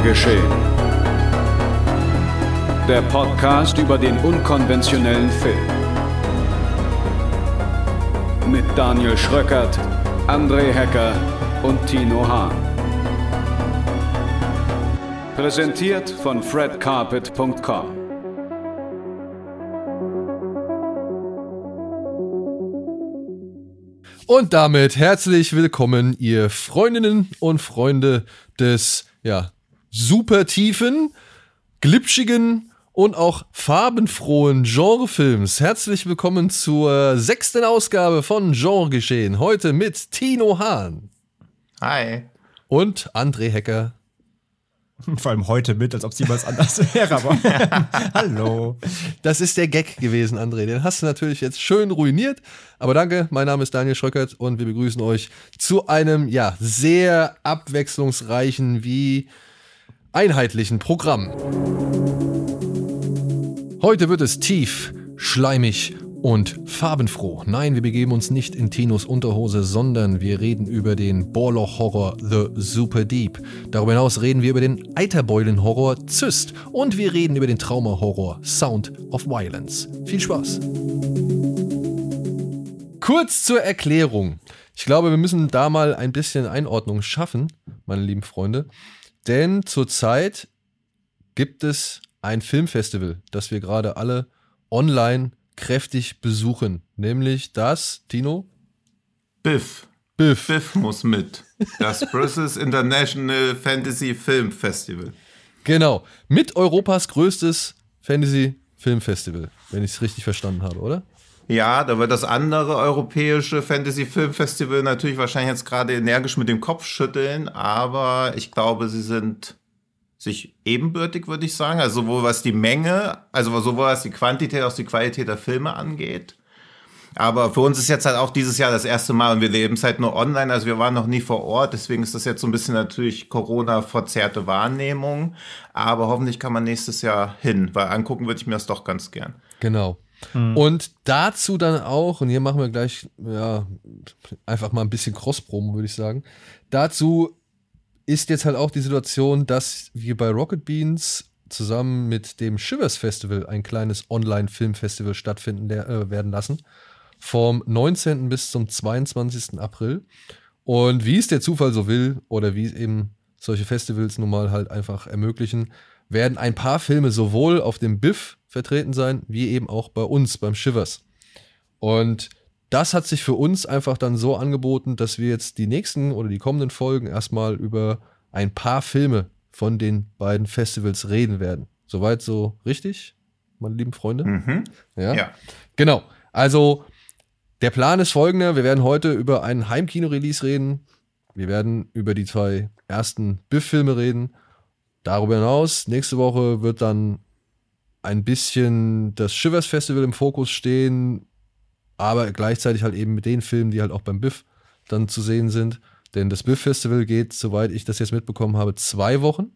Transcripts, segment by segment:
Genregeschehen. Der Podcast über den unkonventionellen Film. Mit Daniel Schröckert, André Hecker und Tino Hahn. Präsentiert von fredcarpet.com. Und damit herzlich willkommen, ihr Freundinnen und Freunde des ja, super tiefen, glitschigen und auch farbenfrohen Genrefilms. Herzlich willkommen zur sechsten Ausgabe von Genregeschehen. Heute mit Tino Hahn. Hi. Und André Hecker. Vor allem heute mit, als ob es jemals anders wäre, aber hallo. Das ist der Gag gewesen, André. Den hast du natürlich jetzt schön ruiniert. Aber danke, mein Name ist Daniel Schröckert und wir begrüßen euch zu einem, ja, sehr abwechslungsreichen wie einheitlichen Programm. Heute wird es tief, schleimig und farbenfroh. Nein, wir begeben uns nicht in Tinos Unterhose, sondern wir reden über den Bohrloch-Horror The Super Deep. Darüber hinaus reden wir über den Eiterbeulen-Horror Zyst und wir reden über den Trauma-Horror Sound of Violence. Viel Spaß! Kurz zur Erklärung. Ich glaube, wir müssen da mal ein bisschen Einordnung schaffen, meine lieben Freunde. Denn zurzeit gibt es ein Filmfestival, das wir gerade alle online kräftig besuchen. Nämlich das, Tino? Biff. Biff. Biff muss mit. Das Brussels International Fantasy Film Festival. Genau. Mit Europas größtes Fantasy Film Festival, wenn ich es richtig verstanden habe, oder? Ja, da wird das andere europäische Fantasy Film Festival natürlich wahrscheinlich jetzt gerade energisch mit dem Kopf schütteln, aber ich glaube, sie sind sich ebenbürtig, würde ich sagen. Also sowohl was die Menge, also sowohl was die Quantität als auch die Qualität der Filme angeht. Aber für uns ist jetzt halt auch dieses Jahr das erste Mal und wir leben es halt nur online. Also wir waren noch nie vor Ort, deswegen ist das jetzt so ein bisschen natürlich Corona-verzerrte Wahrnehmung. Aber hoffentlich kann man nächstes Jahr hin, weil angucken würde ich mir das doch ganz gern. Genau. Mhm. Und dazu dann auch, und hier machen wir gleich ja, einfach mal ein bisschen Cross-Promo, würde ich sagen. Dazu ist jetzt halt auch die Situation, dass wir bei Rocket Beans zusammen mit dem Shivers Festival ein kleines Online-Filmfestival stattfinden der, äh, werden lassen. Vom 19. bis zum 22. April. Und wie es der Zufall so will, oder wie es eben solche Festivals nun mal halt einfach ermöglichen, werden ein paar Filme sowohl auf dem Biff vertreten sein, wie eben auch bei uns beim Shivers. Und das hat sich für uns einfach dann so angeboten, dass wir jetzt die nächsten oder die kommenden Folgen erstmal über ein paar Filme von den beiden Festivals reden werden. Soweit so richtig, meine lieben Freunde? Mhm. Ja? ja. Genau. Also, der Plan ist folgender: Wir werden heute über einen Heimkino-Release reden. Wir werden über die zwei ersten Biff-Filme reden. Darüber hinaus, nächste Woche wird dann ein bisschen das Shivers Festival im Fokus stehen, aber gleichzeitig halt eben mit den Filmen, die halt auch beim Biff dann zu sehen sind. Denn das Biff Festival geht, soweit ich das jetzt mitbekommen habe, zwei Wochen.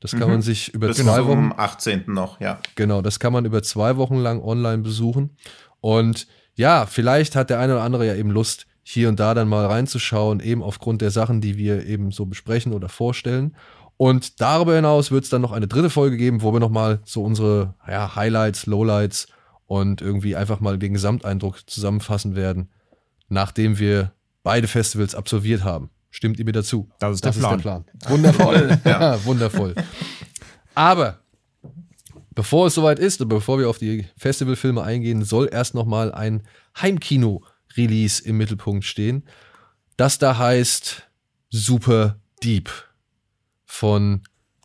Das kann mhm. man sich über Bis zwei Wochen. Am 18. noch, ja. Genau, das kann man über zwei Wochen lang online besuchen. Und ja, vielleicht hat der eine oder andere ja eben Lust, hier und da dann mal reinzuschauen, eben aufgrund der Sachen, die wir eben so besprechen oder vorstellen. Und darüber hinaus wird es dann noch eine dritte Folge geben, wo wir nochmal so unsere ja, Highlights, Lowlights und irgendwie einfach mal den Gesamteindruck zusammenfassen werden, nachdem wir beide Festivals absolviert haben. Stimmt ihr mir dazu? Das ist, das der, ist Plan. der Plan. Wundervoll. ja. wundervoll. Aber bevor es soweit ist und bevor wir auf die Festivalfilme eingehen, soll erst nochmal ein Heimkino-Release im Mittelpunkt stehen. Das da heißt Super Deep von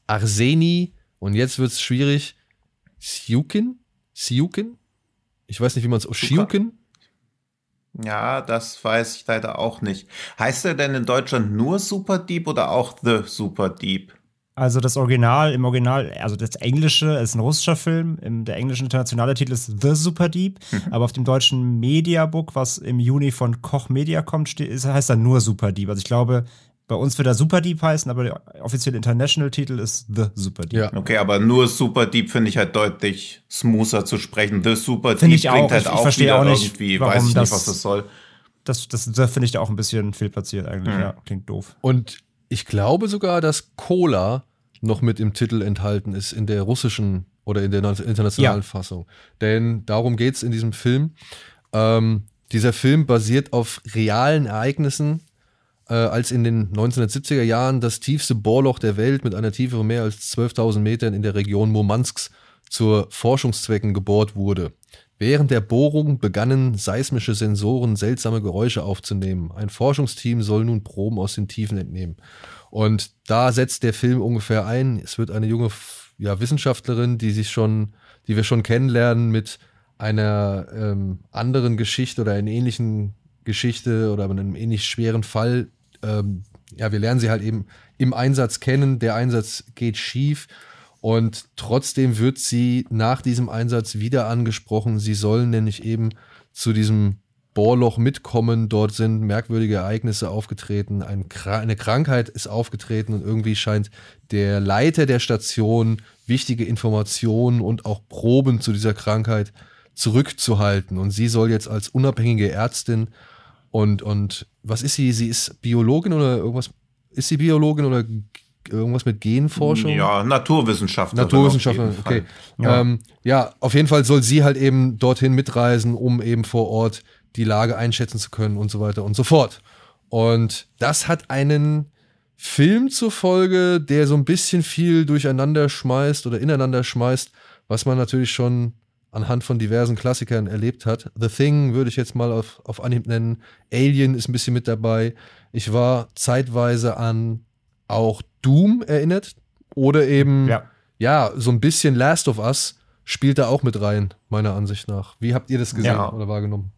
Arseni und jetzt wird es schwierig. Siukin? Siukin? Ich weiß nicht, wie man es Shiukin? Ja, das weiß ich leider auch nicht. Heißt er denn in Deutschland nur Super Deep oder auch The Super Deep? Also das Original, im Original, also das Englische ist ein russischer Film, im, der englische internationale Titel ist The Super Deep, mhm. aber auf dem deutschen Mediabook, was im Juni von Koch Media kommt, steht, heißt er nur Super Deep. Also ich glaube, bei uns wird er Super Deep heißen, aber der offizielle International-Titel ist The Super Deep. Ja. Okay, aber nur Super Deep finde ich halt deutlich smoother zu sprechen. The Super find Deep ich klingt halt ich, auch ich verstehe auch nicht, irgendwie, warum weiß ich das, nicht, was das soll. Das, das, das finde ich da auch ein bisschen fehlplatziert eigentlich. Mhm. Ja, klingt doof. Und ich glaube sogar, dass Cola noch mit im Titel enthalten ist, in der russischen oder in der internationalen ja. Fassung. Denn darum geht es in diesem Film. Ähm, dieser Film basiert auf realen Ereignissen, äh, als in den 1970er Jahren das tiefste Bohrloch der Welt mit einer Tiefe von mehr als 12.000 Metern in der Region Murmansks zur Forschungszwecken gebohrt wurde. Während der Bohrung begannen seismische Sensoren seltsame Geräusche aufzunehmen. Ein Forschungsteam soll nun Proben aus den Tiefen entnehmen. Und da setzt der Film ungefähr ein. Es wird eine junge ja, Wissenschaftlerin, die sich schon, die wir schon kennenlernen, mit einer ähm, anderen Geschichte oder einer ähnlichen Geschichte oder einem ähnlich schweren Fall. Ähm, ja, wir lernen sie halt eben im Einsatz kennen. Der Einsatz geht schief und trotzdem wird sie nach diesem Einsatz wieder angesprochen. Sie sollen nämlich eben zu diesem Bohrloch mitkommen. Dort sind merkwürdige Ereignisse aufgetreten. Ein, eine Krankheit ist aufgetreten und irgendwie scheint der Leiter der Station wichtige Informationen und auch Proben zu dieser Krankheit zurückzuhalten. Und sie soll jetzt als unabhängige Ärztin und, und was ist sie? Sie ist Biologin oder irgendwas? Ist sie Biologin oder irgendwas mit Genforschung? Ja, Naturwissenschaftlerin. Naturwissenschaftlerin, okay. Ja. Ähm, ja, auf jeden Fall soll sie halt eben dorthin mitreisen, um eben vor Ort die Lage einschätzen zu können und so weiter und so fort. Und das hat einen Film zur Folge, der so ein bisschen viel durcheinander schmeißt oder ineinander schmeißt, was man natürlich schon anhand von diversen Klassikern erlebt hat. The Thing würde ich jetzt mal auf, auf Anhieb nennen. Alien ist ein bisschen mit dabei. Ich war zeitweise an auch Doom erinnert. Oder eben, ja, ja so ein bisschen Last of Us spielt da auch mit rein, meiner Ansicht nach. Wie habt ihr das gesehen ja. oder wahrgenommen?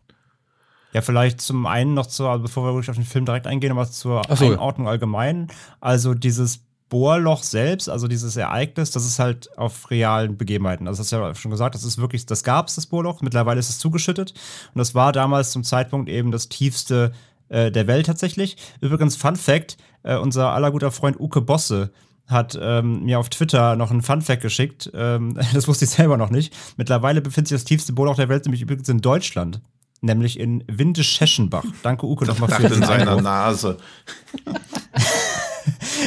Ja, vielleicht zum einen noch zur, also bevor wir wirklich auf den Film direkt eingehen, aber zur so. Einordnung allgemein. Also dieses Bohrloch selbst, also dieses Ereignis, das ist halt auf realen Begebenheiten. Also das hast du ja schon gesagt, das ist wirklich, das gab es, das Bohrloch. Mittlerweile ist es zugeschüttet. Und das war damals zum Zeitpunkt eben das tiefste äh, der Welt tatsächlich. Übrigens, Fun Fact: äh, unser aller guter Freund Uke Bosse hat ähm, mir auf Twitter noch einen Fun-Fact geschickt. Ähm, das wusste ich selber noch nicht. Mittlerweile befindet sich das tiefste Bohrloch der Welt nämlich übrigens in Deutschland nämlich in Windischeschenbach. Danke, Uke, nochmal für den in seiner. Nase.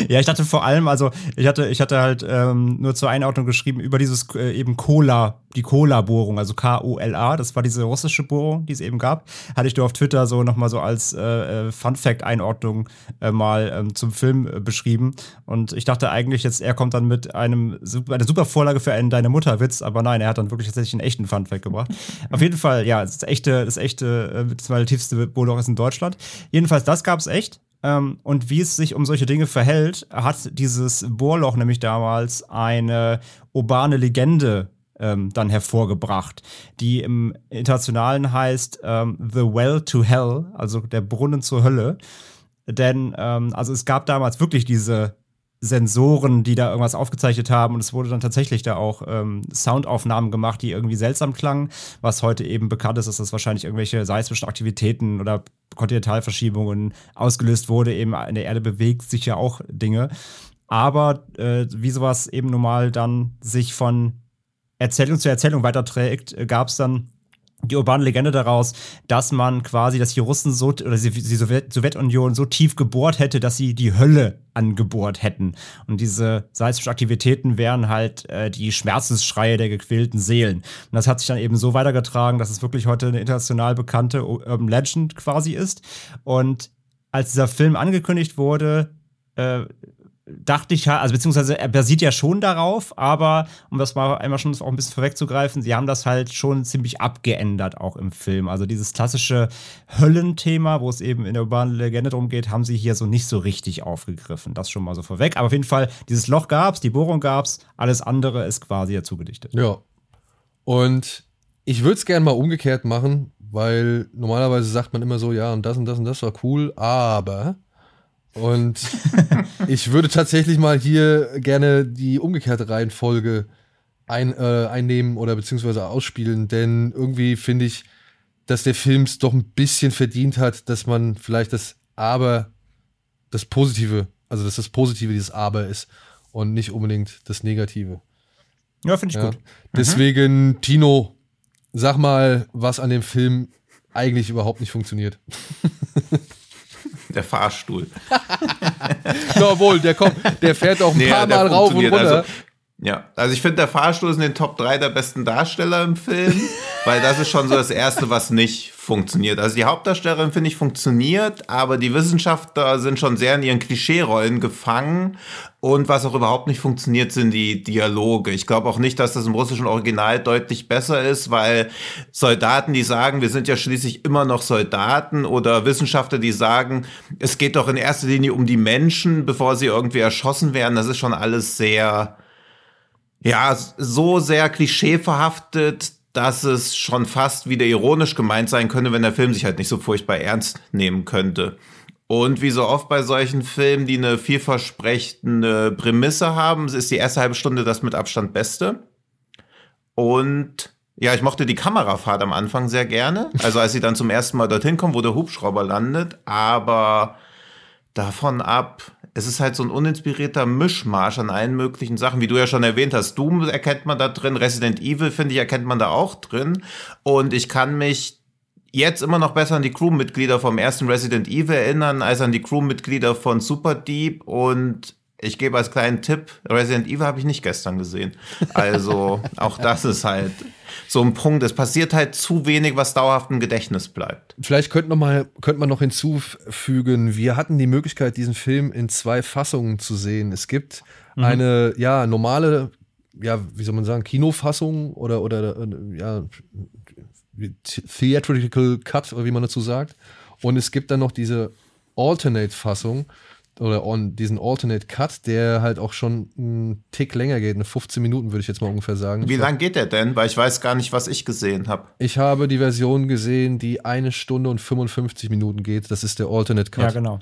ja, ich dachte vor allem, also ich hatte, ich hatte halt ähm, nur zur Einordnung geschrieben über dieses äh, eben Cola, die Cola-Bohrung, also K-O-L-A, das war diese russische Bohrung, die es eben gab. Hatte ich dir auf Twitter so nochmal so als äh, äh, Fun-Fact-Einordnung äh, mal ähm, zum Film äh, beschrieben. Und ich dachte eigentlich jetzt, er kommt dann mit einem eine super Vorlage für einen Deine Mutter-Witz, aber nein, er hat dann wirklich tatsächlich einen echten Fun-Fact gebracht. auf jeden Fall, ja, das echte, das echte, äh, das war der tiefste Bohrloch ist in Deutschland. Jedenfalls, das gab es echt. Ähm, und wie es sich um solche Dinge verhält, hat dieses Bohrloch nämlich damals eine urbane Legende ähm, dann hervorgebracht, die im Internationalen heißt ähm, The Well to Hell, also der Brunnen zur Hölle. Denn ähm, also es gab damals wirklich diese Sensoren, die da irgendwas aufgezeichnet haben. Und es wurde dann tatsächlich da auch ähm, Soundaufnahmen gemacht, die irgendwie seltsam klangen. Was heute eben bekannt ist, dass das wahrscheinlich irgendwelche seismischen Aktivitäten oder Kontinentalverschiebungen ausgelöst wurde. Eben in der Erde bewegt sich ja auch Dinge. Aber äh, wie sowas eben normal dann sich von Erzählung zu Erzählung weiterträgt, äh, gab es dann die urbane Legende daraus, dass man quasi, dass die Russen so oder die Sowjetunion so tief gebohrt hätte, dass sie die Hölle angebohrt hätten. Und diese seismischen Aktivitäten wären halt äh, die Schmerzensschreie der gequälten Seelen. Und das hat sich dann eben so weitergetragen, dass es wirklich heute eine international bekannte Urban Legend quasi ist. Und als dieser Film angekündigt wurde, äh, dachte ich, also beziehungsweise er basiert ja schon darauf, aber um das mal einmal schon auch ein bisschen vorwegzugreifen, sie haben das halt schon ziemlich abgeändert auch im Film. Also dieses klassische Höllenthema, wo es eben in der urbanen Legende drum geht, haben sie hier so nicht so richtig aufgegriffen. Das schon mal so vorweg. Aber auf jeden Fall, dieses Loch gab's, die Bohrung gab's, alles andere ist quasi dazu gedichtet. Ja. Und ich würde es gerne mal umgekehrt machen, weil normalerweise sagt man immer so, ja, und das und das und das war cool, aber und ich würde tatsächlich mal hier gerne die umgekehrte Reihenfolge ein, äh, einnehmen oder beziehungsweise ausspielen, denn irgendwie finde ich, dass der Film es doch ein bisschen verdient hat, dass man vielleicht das Aber, das Positive, also dass das Positive dieses Aber ist und nicht unbedingt das Negative. Ja, finde ich ja. gut. Deswegen, mhm. Tino, sag mal, was an dem Film eigentlich überhaupt nicht funktioniert. Der Fahrstuhl. Jawohl, der kommt, der fährt auch ein Nee, paar Mal rauf und runter. Also, ja, also ich finde, der Fahrstuhl ist in den Top 3 der besten Darsteller im Film, weil das ist schon so das Erste, was nicht funktioniert. Also die Hauptdarstellerin, finde ich, funktioniert, aber die Wissenschaftler sind schon sehr in ihren Klischeerollen gefangen. Und was auch überhaupt nicht funktioniert, sind die Dialoge. Ich glaube auch nicht, dass das im russischen Original deutlich besser ist, weil Soldaten, die sagen, wir sind ja schließlich immer noch Soldaten oder Wissenschaftler, die sagen, es geht doch in erster Linie um die Menschen, bevor sie irgendwie erschossen werden. Das ist schon alles sehr, ja, so sehr klischeeverhaftet, dass es schon fast wieder ironisch gemeint sein könnte, wenn der Film sich halt nicht so furchtbar ernst nehmen könnte. Und wie so oft bei solchen Filmen, die eine vielversprechende Prämisse haben, ist die erste halbe Stunde das mit Abstand Beste. Und ja, ich mochte die Kamerafahrt am Anfang sehr gerne. Also als sie dann zum ersten Mal dorthin kommen, wo der Hubschrauber landet. Aber davon ab, es ist halt so ein uninspirierter Mischmasch an allen möglichen Sachen, wie du ja schon erwähnt hast. Doom erkennt man da drin, Resident Evil, finde ich, erkennt man da auch drin. Und ich kann mich jetzt immer noch besser an die Crewmitglieder vom ersten Resident Evil erinnern, als an die Crewmitglieder von Super Deep. Und ich gebe als kleinen Tipp, Resident Evil habe ich nicht gestern gesehen. Also auch das ist halt so ein Punkt. Es passiert halt zu wenig, was dauerhaft im Gedächtnis bleibt. Vielleicht könnte, noch mal, könnte man noch hinzufügen, wir hatten die Möglichkeit, diesen Film in zwei Fassungen zu sehen. Es gibt Mhm. eine, ja, normale, ja, wie soll man sagen, Kinofassung oder, oder, ja, Theatrical Cut, oder wie man dazu sagt. Und es gibt dann noch diese Alternate-Fassung oder on, diesen Alternate Cut, der halt auch schon einen Tick länger geht, eine 15 Minuten würde ich jetzt mal ungefähr sagen. Wie lang geht der denn? Weil ich weiß gar nicht, was ich gesehen habe. Ich habe die Version gesehen, die eine Stunde und 55 Minuten geht. Das ist der Alternate Cut. Ja, genau.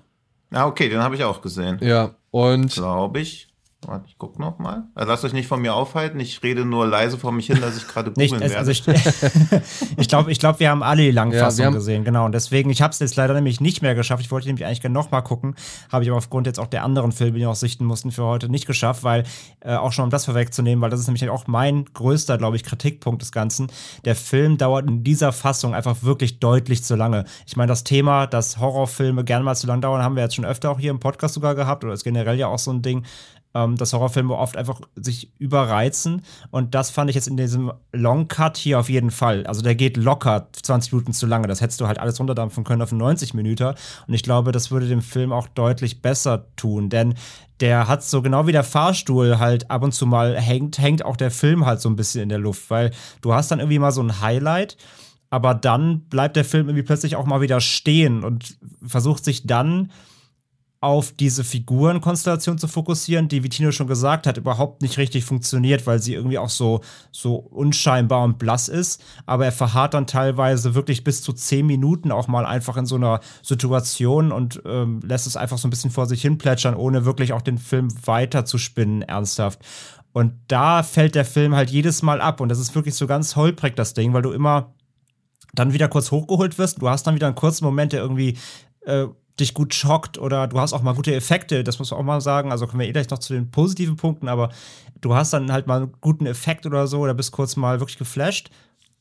Ah, okay, den habe ich auch gesehen. Ja, und Glaube ich. Warte, ich guck noch mal. Also lasst euch nicht von mir aufhalten. Ich rede nur leise vor mich hin, dass ich gerade googeln es- werde. also ich ich glaube, ich glaub, wir haben alle die Langfassung Ja, wir gesehen, genau. Und deswegen, ich habe es jetzt leider nämlich nicht mehr geschafft. Ich wollte nämlich eigentlich gerne nochmal gucken, habe ich aber aufgrund jetzt auch der anderen Filme, die noch sichten mussten, für heute nicht geschafft, weil äh, auch schon um das vorwegzunehmen, weil das ist nämlich auch mein größter, glaube ich, Kritikpunkt des Ganzen. Der Film dauert in dieser Fassung einfach wirklich deutlich zu lange. Ich meine, das Thema, dass Horrorfilme gerne mal zu lang dauern, haben wir jetzt schon öfter auch hier im Podcast sogar gehabt oder ist generell ja auch so ein Ding ähm, dass Horrorfilme oft einfach sich überreizen. Und das fand ich jetzt in diesem Long Cut hier auf jeden Fall. Also der geht locker 20 Minuten zu lange. Das hättest du halt alles runterdampfen können auf 90 Minuten. Und ich glaube, das würde dem Film auch deutlich besser tun. Denn der hat so genau wie der Fahrstuhl halt ab und zu mal hängt, hängt auch der Film halt so ein bisschen in der Luft. Weil du hast dann irgendwie mal so ein Highlight. Aber dann bleibt der Film irgendwie plötzlich auch mal wieder stehen und versucht sich dann auf diese Figurenkonstellation zu fokussieren, die, wie Tino schon gesagt hat, überhaupt nicht richtig funktioniert, weil sie irgendwie auch so, so unscheinbar und blass ist. Aber er verharrt dann teilweise wirklich bis zu zehn Minuten auch mal einfach in so einer Situation und ähm, lässt es einfach so ein bisschen vor sich hin plätschern, ohne wirklich auch den Film weiter zu spinnen, ernsthaft. Und da fällt der Film halt jedes Mal ab. Und das ist wirklich so ganz holprig, das Ding, weil du immer dann wieder kurz hochgeholt wirst. Du hast dann wieder einen kurzen Moment, der irgendwie äh, dich gut schockt oder du hast auch mal gute Effekte, das muss man auch mal sagen. Also kommen wir eh gleich noch zu den positiven Punkten, aber du hast dann halt mal einen guten Effekt oder so oder bist kurz mal wirklich geflasht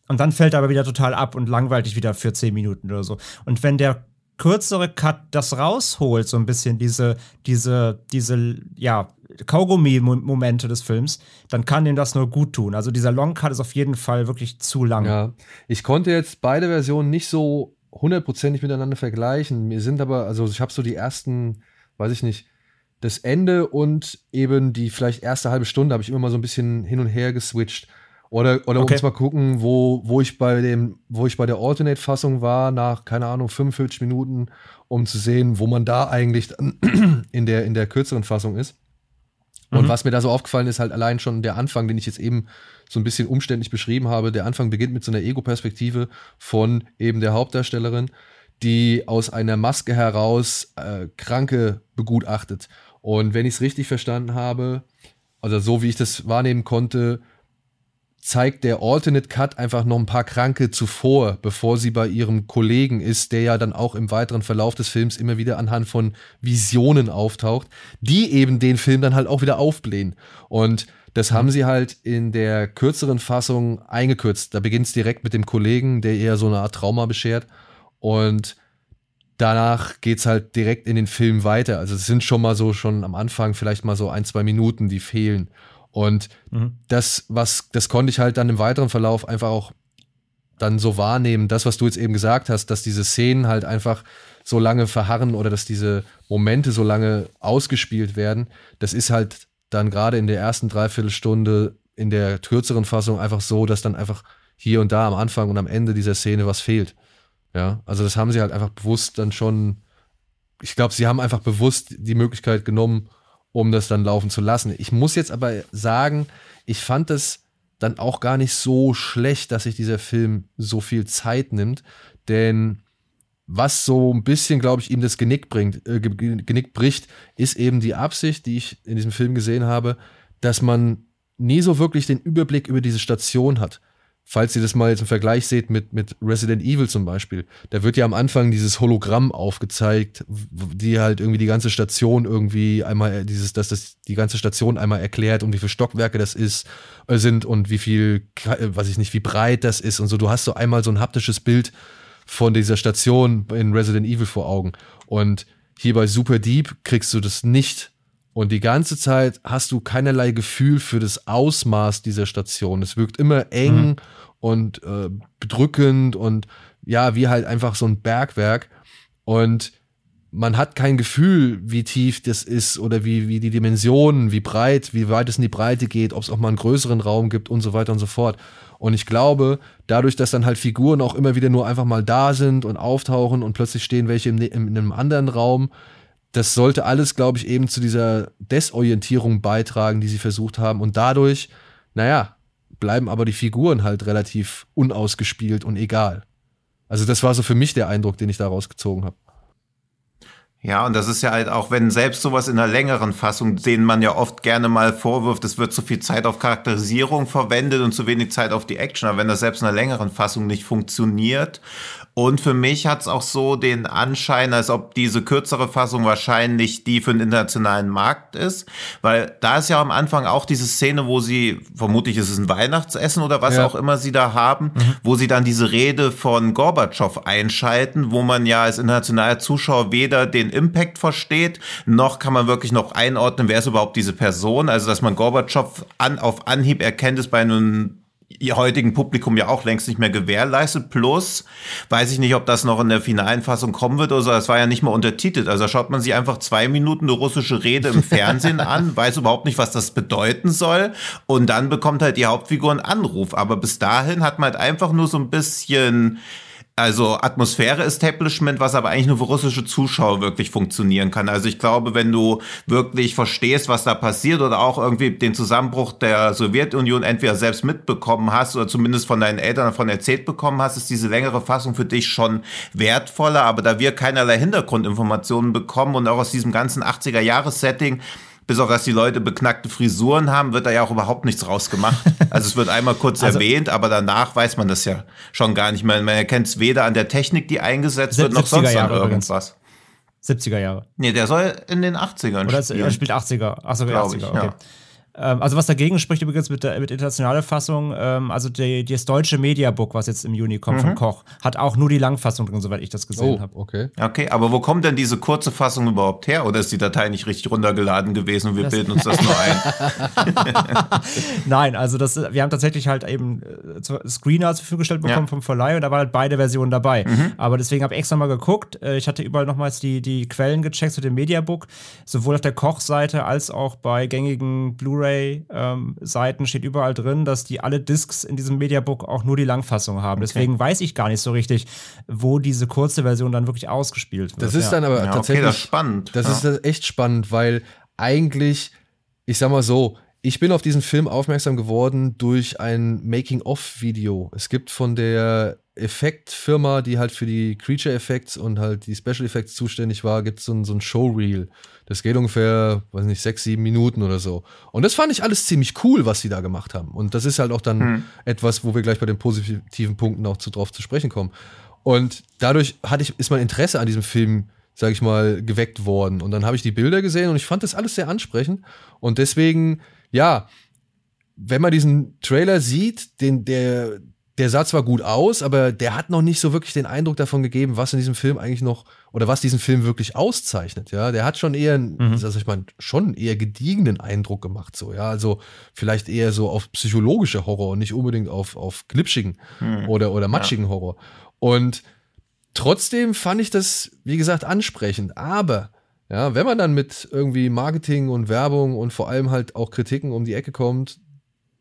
und dann fällt er aber wieder total ab und langweilt dich wieder für 10 Minuten oder so. Und wenn der kürzere Cut das rausholt, so ein bisschen diese, diese, diese, ja, Kaugummi-Momente des Films, dann kann dem das nur gut tun. Also dieser Long Cut ist auf jeden Fall wirklich zu lang. ja, ich konnte jetzt beide Versionen nicht so hundertprozentig miteinander vergleichen. Mir sind aber, also ich habe so die ersten, weiß ich nicht, das Ende und eben die vielleicht erste halbe Stunde habe ich immer mal so ein bisschen hin und her geswitcht. Oder, oder Okay. um mal gucken, wo, wo ich bei dem, wo ich bei der Alternate-Fassung war, nach, keine Ahnung, 45 Minuten, um zu sehen, wo man da eigentlich in der, in der kürzeren Fassung ist. Und was mir da so aufgefallen ist, halt allein schon der Anfang, den ich jetzt eben so ein bisschen umständlich beschrieben habe. Der Anfang beginnt mit so einer Ego-Perspektive von eben der Hauptdarstellerin, die aus einer Maske heraus äh, Kranke begutachtet. Und wenn ich es richtig verstanden habe, also so wie ich das wahrnehmen konnte, zeigt der Alternate Cut einfach noch ein paar Kranke zuvor, bevor sie bei ihrem Kollegen ist, der ja dann auch im weiteren Verlauf des Films immer wieder anhand von Visionen auftaucht, die eben den Film dann halt auch wieder aufblähen. Und das haben sie halt in der kürzeren Fassung eingekürzt. Da beginnt es direkt mit dem Kollegen, der eher so eine Art Trauma beschert. Und danach geht's halt direkt in den Film weiter. Also es sind schon mal so, schon am Anfang vielleicht mal so ein, zwei Minuten, die fehlen. Und mhm. das, was, das konnte ich halt dann im weiteren Verlauf einfach auch dann so wahrnehmen, das, was du jetzt eben gesagt hast, dass diese Szenen halt einfach so lange verharren oder dass diese Momente so lange ausgespielt werden, das ist halt dann gerade in der ersten Dreiviertelstunde in der kürzeren Fassung einfach so, dass dann einfach hier und da am Anfang und am Ende dieser Szene was fehlt. Ja, also das haben sie halt einfach bewusst dann schon, ich glaube, sie haben einfach bewusst die Möglichkeit genommen, um das dann laufen zu lassen. Ich muss jetzt aber sagen, ich fand es dann auch gar nicht so schlecht, dass sich dieser Film so viel Zeit nimmt, denn was so ein bisschen, glaube ich, ihm das Genick bringt, äh, Genick bricht, ist eben die Absicht, die ich in diesem Film gesehen habe, dass man nie so wirklich den Überblick über diese Station hat falls ihr das mal jetzt im Vergleich seht mit, mit Resident Evil zum Beispiel, da wird ja am Anfang dieses Hologramm aufgezeigt, die halt irgendwie die ganze Station irgendwie einmal, dieses, dass das die ganze Station einmal erklärt und wie viele Stockwerke das ist, äh, sind und wie viel, äh, weiß ich nicht, wie breit das ist und so. Du hast so einmal so ein haptisches Bild von dieser Station in Resident Evil vor Augen. Und hier bei Super Deep kriegst du das nicht. Und die ganze Zeit hast du keinerlei Gefühl für das Ausmaß dieser Station. Es wirkt immer eng mhm und äh, bedrückend und ja, wie halt einfach so ein Bergwerk. Und man hat kein Gefühl, wie tief das ist oder wie, wie die Dimensionen, wie breit, wie weit es in die Breite geht, ob es auch mal einen größeren Raum gibt und so weiter und so fort. Und ich glaube, dadurch, dass dann halt Figuren auch immer wieder nur einfach mal da sind und auftauchen und plötzlich stehen welche in, ne-, in einem anderen Raum, das sollte alles, glaube ich, eben zu dieser Desorientierung beitragen, die sie versucht haben. Und dadurch, naja, bleiben aber die Figuren halt relativ unausgespielt und egal. Also das war so für mich der Eindruck, den ich daraus gezogen habe. Ja, und das ist ja halt auch, wenn selbst sowas in einer längeren Fassung, denen man ja oft gerne mal vorwirft, es wird zu viel Zeit auf Charakterisierung verwendet und zu wenig Zeit auf die Action. Aber wenn das selbst in einer längeren Fassung nicht funktioniert und für mich hat es auch so den Anschein, als ob diese kürzere Fassung wahrscheinlich die für den internationalen Markt ist, weil da ist ja am Anfang auch diese Szene, wo sie, vermutlich ist es ein Weihnachtsessen oder was ja. auch immer sie da haben, mhm. wo sie dann diese Rede von Gorbatschow einschalten, wo man ja als internationaler Zuschauer weder den Impact versteht, noch kann man wirklich noch einordnen, wer ist überhaupt diese Person. Also, dass man Gorbatschow an, auf Anhieb erkennt, ist bei einem ihr heutigen Publikum ja auch längst nicht mehr gewährleistet. Plus, weiß ich nicht, ob das noch in der finalen Fassung kommen wird oder so. Es war ja nicht mal untertitelt. Also schaut man sich einfach zwei Minuten eine russische Rede im Fernsehen an, weiß überhaupt nicht, was das bedeuten soll. Und dann bekommt halt die Hauptfigur einen Anruf. Aber bis dahin hat man halt einfach nur so ein bisschen also Atmosphäre-Establishment, was aber eigentlich nur für russische Zuschauer wirklich funktionieren kann. Also ich glaube, wenn du wirklich verstehst, was da passiert oder auch irgendwie den Zusammenbruch der Sowjetunion entweder selbst mitbekommen hast oder zumindest von deinen Eltern davon erzählt bekommen hast, ist diese längere Fassung für dich schon wertvoller. Aber da wir keinerlei Hintergrundinformationen bekommen und auch aus diesem ganzen 80er-Jahres-Setting bis auf dass die Leute beknackte Frisuren haben, wird da ja auch überhaupt nichts rausgemacht. Also es wird einmal kurz also, erwähnt, aber danach weiß man das ja schon gar nicht mehr. Man erkennt es weder an der Technik, die eingesetzt wird, noch sonst an irgendwas. 70er Jahre. Nee, der soll in den 80ern Oder spielen. er spielt 80er. Achso, 80er, ich, okay. Ja. Ähm, also was dagegen spricht übrigens mit der mit internationaler Fassung, ähm, also die, das deutsche Mediabook, was jetzt im Juni kommt mhm. von Koch, hat auch nur die Langfassung drin, soweit ich das gesehen oh, habe. Okay. Okay, aber wo kommt denn diese kurze Fassung überhaupt her? Oder ist die Datei nicht richtig runtergeladen gewesen und wir das bilden uns das nur ein? Nein, also das, wir haben tatsächlich halt eben äh, Screener zur Verfügung gestellt bekommen ja. vom Verleih und da waren halt beide Versionen dabei. Mhm. Aber deswegen habe ich extra mal geguckt. Äh, ich hatte überall nochmals die, die Quellen gecheckt zu dem Mediabook, sowohl auf der Koch-Seite als auch bei gängigen Blu-ray Blu-ray-Seiten ähm, steht überall drin, dass die alle Discs in diesem Mediabook auch nur die Langfassung haben. Okay. Deswegen weiß ich gar nicht so richtig, wo diese kurze Version dann wirklich ausgespielt wird. Das ist ja. dann aber ja, tatsächlich okay, das spannend. Das ja. ist echt spannend, weil eigentlich, ich sag mal so, ich bin auf diesen Film aufmerksam geworden durch ein Making-of-Video. Es gibt von der Effektfirma, die halt für die Creature Effects und halt die Special Effects zuständig war, gibt so es so ein Showreel. Das geht ungefähr, weiß nicht, sechs, sieben Minuten oder so. Und das fand ich alles ziemlich cool, was sie da gemacht haben. Und das ist halt auch dann hm. etwas, wo wir gleich bei den positiven Punkten auch zu, drauf zu sprechen kommen. Und dadurch hatte ich, ist mein Interesse an diesem Film, sag ich mal, geweckt worden. Und dann habe ich die Bilder gesehen und ich fand das alles sehr ansprechend. Und deswegen, ja, wenn man diesen Trailer sieht, den, der, der sah zwar gut aus, aber der hat noch nicht so wirklich den Eindruck davon gegeben, was in diesem Film eigentlich noch oder was diesen Film wirklich auszeichnet. Ja, der hat schon eher, mhm. also ich meine, schon eher gediegenen Eindruck gemacht. So, ja, also vielleicht eher so auf psychologische Horror und nicht unbedingt auf, auf glitschigen mhm. oder, oder matschigen ja. Horror. Und trotzdem fand ich das, wie gesagt, ansprechend. Aber ja, wenn man dann mit irgendwie Marketing und Werbung und vor allem halt auch Kritiken um die Ecke kommt,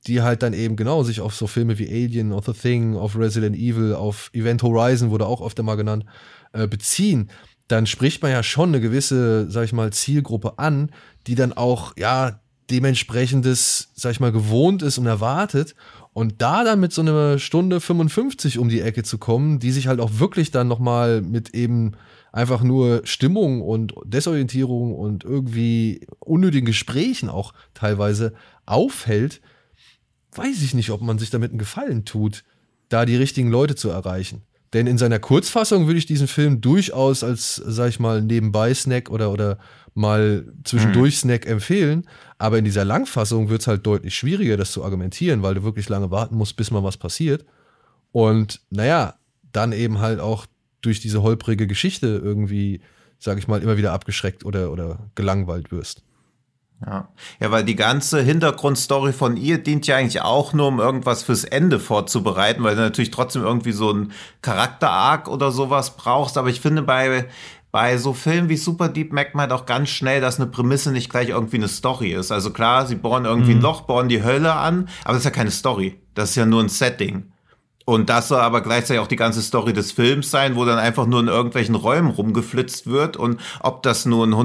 die halt dann eben genau sich auf so Filme wie Alien, auf The Thing, auf Resident Evil, auf Event Horizon, wurde auch öfter mal genannt, äh, beziehen, dann spricht man ja schon eine gewisse, sag ich mal, Zielgruppe an, die dann auch, ja, dementsprechendes, sag ich mal, gewohnt ist und erwartet. Und da dann mit so einer Stunde 55 um die Ecke zu kommen, die sich halt auch wirklich dann nochmal mit eben einfach nur Stimmung und Desorientierung und irgendwie unnötigen Gesprächen auch teilweise aufhält, weiß ich nicht, ob man sich damit einen Gefallen tut, da die richtigen Leute zu erreichen. Denn in seiner Kurzfassung würde ich diesen Film durchaus als, sag ich mal, Nebenbei-Snack oder, oder mal zwischendurch-Snack mhm. empfehlen. Aber in dieser Langfassung wird es halt deutlich schwieriger, das zu argumentieren, weil du wirklich lange warten musst, bis mal was passiert. Und naja, dann eben halt auch durch diese holprige Geschichte irgendwie, sag ich mal, immer wieder abgeschreckt oder, oder gelangweilt wirst. Ja. ja, weil die ganze Hintergrundstory von ihr dient ja eigentlich auch nur, um irgendwas fürs Ende vorzubereiten, weil du natürlich trotzdem irgendwie so ein Charakter-Arc oder sowas brauchst. Aber ich finde, bei, bei so Filmen wie Super Deep merkt man halt auch ganz schnell, dass eine Prämisse nicht gleich irgendwie eine Story ist. Also klar, sie bohren irgendwie mhm. ein Loch, bohren die Hölle an, aber das ist ja keine Story. Das ist ja nur ein Setting. Und das soll aber gleichzeitig auch die ganze Story des Films sein, wo dann einfach nur in irgendwelchen Räumen rumgeflitzt wird. Und ob das nun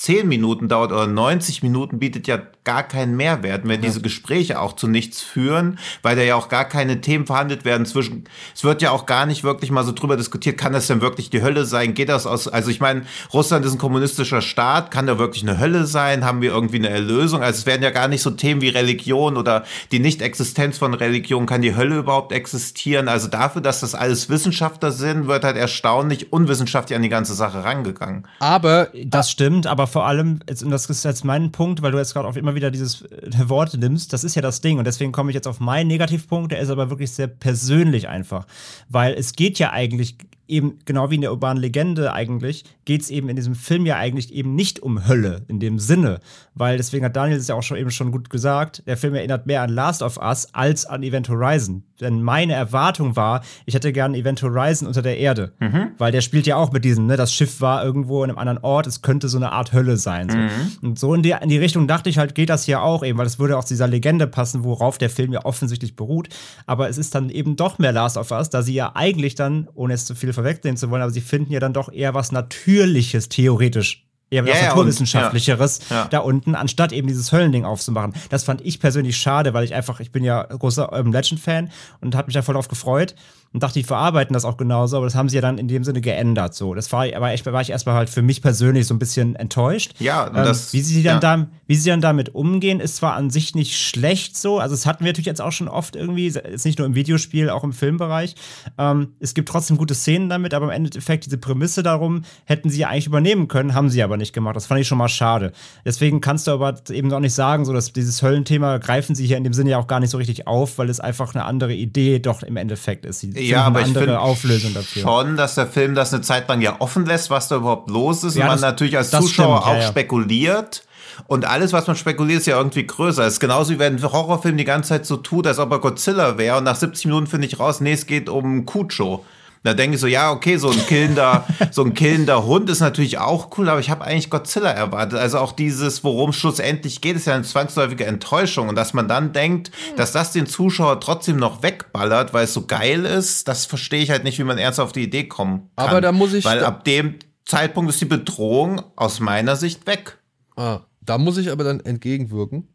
110 Minuten dauert oder 90 Minuten, bietet ja gar keinen Mehrwert, wenn ja. diese Gespräche auch zu nichts führen, weil da ja auch gar keine Themen verhandelt werden zwischen. Es wird ja auch gar nicht wirklich mal so drüber diskutiert, kann das denn wirklich die Hölle sein? Geht das aus? Also ich meine, Russland ist ein kommunistischer Staat, kann da wirklich eine Hölle sein? Haben wir irgendwie eine Erlösung? Also es werden ja gar nicht so Themen wie Religion oder die Nichtexistenz von Religion, kann die Hölle überhaupt existieren? Also dafür, dass das alles Wissenschaftler sind, wird halt erstaunlich unwissenschaftlich an die ganze Sache rangegangen. Aber das stimmt, aber vor allem, und das ist jetzt mein Punkt, weil du jetzt gerade auch immer wieder dieses äh, Wort nimmst, das ist ja das Ding. Und deswegen komme ich jetzt auf meinen Negativpunkt, der ist aber wirklich sehr persönlich einfach, weil es geht ja eigentlich eben genau wie in der urbanen Legende eigentlich, geht es eben in diesem Film ja eigentlich eben nicht um Hölle in dem Sinne. Weil deswegen hat Daniel es ja auch schon eben schon gut gesagt, der Film erinnert mehr an Last of Us als an Event Horizon. Denn meine Erwartung war, ich hätte gerne Event Horizon unter der Erde. Mhm. Weil der spielt ja auch mit diesem, ne, das Schiff war irgendwo in einem anderen Ort, es könnte so eine Art Hölle sein. So. Mhm. Und so in die, in die Richtung dachte ich halt, geht das hier auch eben, weil es würde auch zu dieser Legende passen, worauf der Film ja offensichtlich beruht. Aber es ist dann eben doch mehr Last of Us, da sie ja eigentlich dann, ohne es zu viel vorwegnehmen zu wollen, aber sie finden ja dann doch eher was Natürliches, theoretisch eher was ja, Naturwissenschaftlicheres ja, ja. da unten, anstatt eben dieses Höllending aufzumachen. Das fand ich persönlich schade, weil ich einfach, ich bin ja großer Urban Legend-Fan und habe mich da voll drauf gefreut und dachte, die verarbeiten das auch genauso, aber das haben sie ja dann in dem Sinne geändert. So, das war, aber ich, war ich erstmal halt für mich persönlich so ein bisschen enttäuscht. Ja, ähm, das, wie sie dann da, wie sie dann damit umgehen, ist zwar an sich nicht schlecht so, also das hatten wir natürlich jetzt auch schon oft irgendwie, ist nicht nur im Videospiel, auch im Filmbereich. Ähm, es gibt trotzdem gute Szenen damit, aber im Endeffekt diese Prämisse darum hätten sie ja eigentlich übernehmen können, haben sie aber nicht gemacht. Das fand ich schon mal schade. Deswegen kannst du aber eben auch nicht sagen, so dass dieses Höllenthema greifen sie hier in dem Sinne ja auch gar nicht so richtig auf, weil es einfach eine andere Idee doch im Endeffekt ist. Sie ja, aber ich finde Auflösung dafür. schon, dass der Film das eine Zeit lang ja offen lässt, was da überhaupt los ist. Ja, und man das, natürlich als Zuschauer stimmt, auch ja, spekuliert. Und alles, was man spekuliert, ist ja irgendwie größer. Es ist genauso wie wenn ein Horrorfilm die ganze Zeit so tut, als ob er Godzilla wäre. Und nach 70 Minuten finde ich raus, nee, es geht um Kucho. Da denke ich so, ja, okay, so ein killender, so ein killender Hund ist natürlich auch cool, aber ich habe eigentlich Godzilla erwartet. Also auch dieses, worum schlussendlich geht, ist ja eine zwangsläufige Enttäuschung. Und dass man dann denkt, dass das den Zuschauer trotzdem noch wegballert, weil es so geil ist, das verstehe ich halt nicht, wie man erst auf die Idee kommen kann. Aber da muss ich. Weil ab dem Zeitpunkt ist die Bedrohung aus meiner Sicht weg. Ah, da muss ich aber dann entgegenwirken.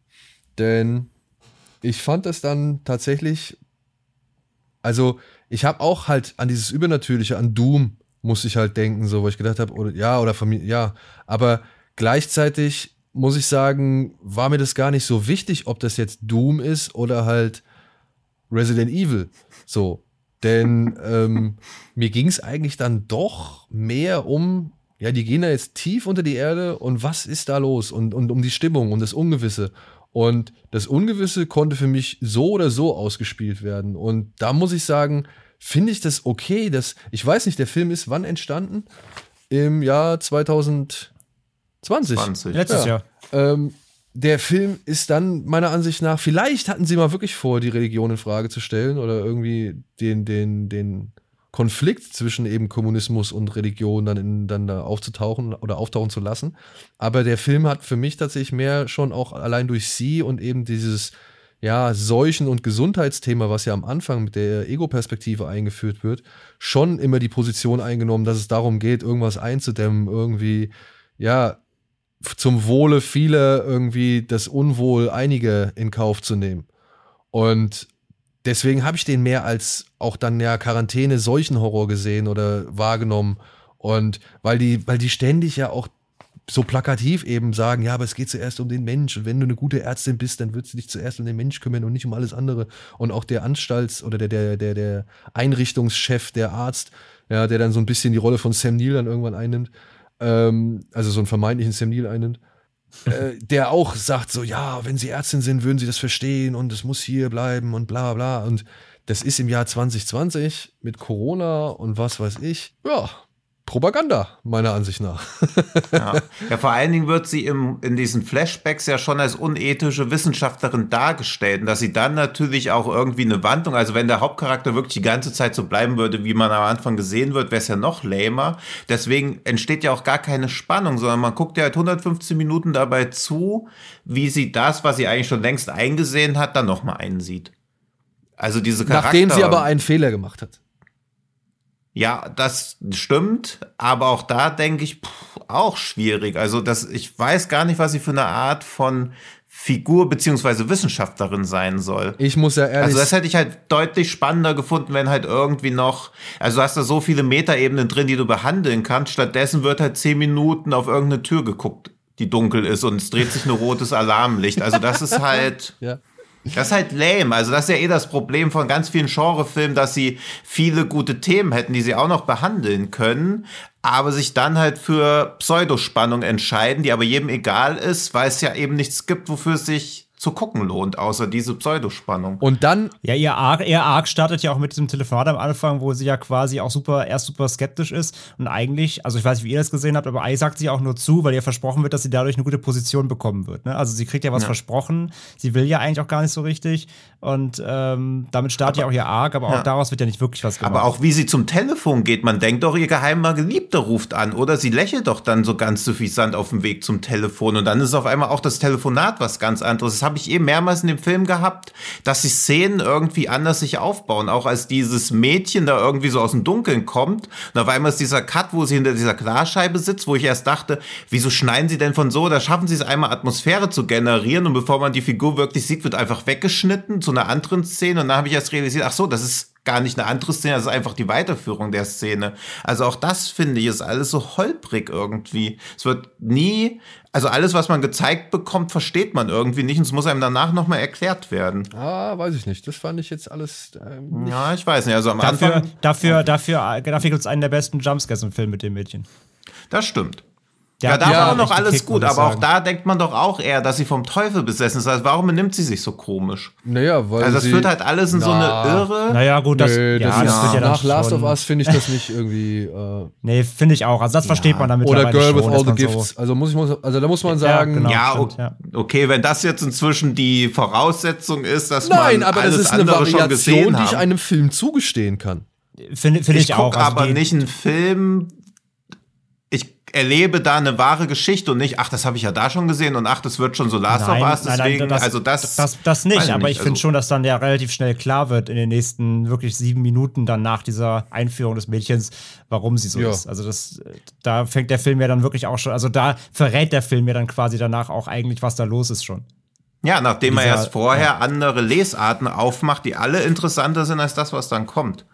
Denn ich fand es dann tatsächlich. Also, ich habe auch halt an dieses Übernatürliche, an Doom, muss ich halt denken, so, wo ich gedacht habe, oder ja, oder Familie, ja. Aber gleichzeitig muss ich sagen, war mir das gar nicht so wichtig, ob das jetzt Doom ist oder halt Resident Evil. So. Denn ähm, mir ging es eigentlich dann doch mehr um, ja, die gehen da jetzt tief unter die Erde und was ist da los? Und, und um die Stimmung und das Ungewisse. Und das Ungewisse konnte für mich so oder so ausgespielt werden. Und da muss ich sagen, finde ich das okay, dass, ich weiß nicht, der Film ist wann entstanden? Im Jahr 2020. 20. Letztes Ja. Jahr. Ähm, der Film ist dann meiner Ansicht nach, vielleicht hatten sie mal wirklich vor, die Religion in Frage zu stellen oder irgendwie den, den, den Konflikt zwischen eben Kommunismus und Religion dann, in, dann da aufzutauchen oder auftauchen zu lassen. Aber der Film hat für mich tatsächlich mehr schon auch allein durch sie und eben dieses ja, Seuchen- und Gesundheitsthema, was ja am Anfang mit der Ego-Perspektive eingeführt wird, schon immer die Position eingenommen, dass es darum geht, irgendwas einzudämmen, irgendwie, ja, zum Wohle vieler irgendwie das Unwohl einige in Kauf zu nehmen. Und deswegen habe ich den mehr als auch dann ja Quarantäne Seuchenhorror gesehen oder wahrgenommen. Und weil die, weil die ständig ja auch so plakativ eben sagen, ja, aber es geht zuerst um den Mensch. Und wenn du eine gute Ärztin bist, dann wird sie dich zuerst um den Mensch kümmern und nicht um alles andere. Und auch der Anstalts- oder der, der, der, der Einrichtungschef, der Arzt, ja, der dann so ein bisschen die Rolle von Sam Neill dann irgendwann einnimmt, ähm, also so einen vermeintlichen Sam Neill einnimmt, äh, der auch sagt so, ja, wenn Sie Ärztin sind, würden Sie das verstehen und es muss hier bleiben und bla bla. Und das ist im Jahr 2020 mit Corona und was weiß ich. Ja, Propaganda, meiner Ansicht nach. Ja. ja, vor allen Dingen wird sie im, in diesen Flashbacks ja schon als unethische Wissenschaftlerin dargestellt. Und dass sie dann natürlich auch irgendwie eine Wandlung, also wenn der Hauptcharakter wirklich die ganze Zeit so bleiben würde, wie man am Anfang gesehen wird, wäre es ja noch lamer. Deswegen entsteht ja auch gar keine Spannung, sondern man guckt ja halt 115 Minuten dabei zu, wie sie das, was sie eigentlich schon längst eingesehen hat, dann nochmal einsieht. Also diese Charakter. Nachdem sie aber einen Fehler gemacht hat. Ja, das stimmt, aber auch da denke ich, pff, auch schwierig. Also das, ich weiß gar nicht, was sie für eine Art von Figur beziehungsweise Wissenschaftlerin sein soll. Ich muss ja ehrlich Also das hätte ich halt deutlich spannender gefunden, wenn halt irgendwie noch, also du hast da so viele Metaebenen drin, die du behandeln kannst. Stattdessen wird halt zehn Minuten auf irgendeine Tür geguckt, die dunkel ist und es dreht sich ein rotes Alarmlicht. Also das ist halt. ja. Das ist halt lame. Also das ist ja eh das Problem von ganz vielen Genrefilmen, dass sie viele gute Themen hätten, die sie auch noch behandeln können, aber sich dann halt für Pseudospannung entscheiden, die aber jedem egal ist, weil es ja eben nichts gibt, wofür es sich zu gucken lohnt, außer diese Pseudospannung. Und dann Ja, ihr Arc, ihr Arc startet ja auch mit diesem Telefonat am Anfang, wo sie ja quasi auch super, erst super skeptisch ist und eigentlich, also ich weiß nicht, wie ihr das gesehen habt, aber eigentlich sagt sie auch nur zu, weil ihr versprochen wird, dass sie dadurch eine gute Position bekommen wird. Ne? Also sie kriegt ja was Ja. versprochen, sie will ja eigentlich auch gar nicht so richtig und ähm, damit startet ja auch ihr Arc, aber auch ja. daraus wird ja nicht wirklich was gemacht. Aber auch wie sie zum Telefon geht, man denkt doch, ihr geheimer Geliebter ruft an oder sie lächelt doch dann so ganz suffisant auf dem Weg zum Telefon und dann ist auf einmal auch das Telefonat was ganz anderes. Das habe ich eben mehrmals in dem Film gehabt, dass die Szenen irgendwie anders sich aufbauen, auch als dieses Mädchen da irgendwie so aus dem Dunkeln kommt und auf einmal ist dieser Cut, wo sie hinter dieser Glasscheibe sitzt, wo ich erst dachte, wieso schneiden sie denn von so, da schaffen sie es einmal Atmosphäre zu generieren und bevor man die Figur wirklich sieht, wird einfach weggeschnitten zu einer anderen Szene. Und dann habe ich erst realisiert, ach so, das ist gar nicht eine andere Szene, das ist einfach die Weiterführung der Szene. Also auch das finde ich ist alles so holprig irgendwie. Es wird nie, also alles, was man gezeigt bekommt, versteht man irgendwie nicht und es muss einem danach nochmal erklärt werden. Ah, weiß ich nicht. Das fand ich jetzt alles. Ähm. Ja, ich weiß nicht. Also am dafür, Anfang, dafür, dafür, dafür gibt es einen der besten Jumpscares im Film mit dem Mädchen. das stimmt. Ja, da war auch noch alles gut, aber auch sagen. da denkt man doch auch eher, dass sie vom Teufel besessen ist. Also warum benimmt sie sich so komisch? Naja, weil. Also das sie, führt halt alles in so eine Na, Irre. Naja, gut, das, Nö, ja, das das ist, wird ja dann nach Last schon, of Us finde ich das nicht irgendwie. Äh, Nee, finde ich auch. Also das versteht man damit oder Girl with all the so, Gifts. Also muss ich muss, also da muss man sagen. genau. Ja, stimmt, ja. okay, wenn das jetzt inzwischen die Voraussetzung ist, dass Nein, man aber das alles ist eine andere schon gesehen Variation, die ich einem Film zugestehen kann. Finde find ich, ich auch. gucke Also aber nicht einen Film. Erlebe da eine wahre Geschichte und nicht, ach, das habe ich ja da schon gesehen und ach, das wird schon so Last Nein, of Us. nein, das, also das, das, das nicht, aber ich finde also- schon, dass dann ja relativ schnell klar wird in den nächsten wirklich sieben Minuten dann nach dieser Einführung des Mädchens, warum sie so Ja. ist. Also das, da fängt der Film ja dann wirklich auch schon, also da verrät der Film ja dann quasi danach auch eigentlich, was da los ist schon. Ja, nachdem er Dieser- erst vorher andere Lesarten aufmacht, die alle interessanter sind als das, was dann kommt.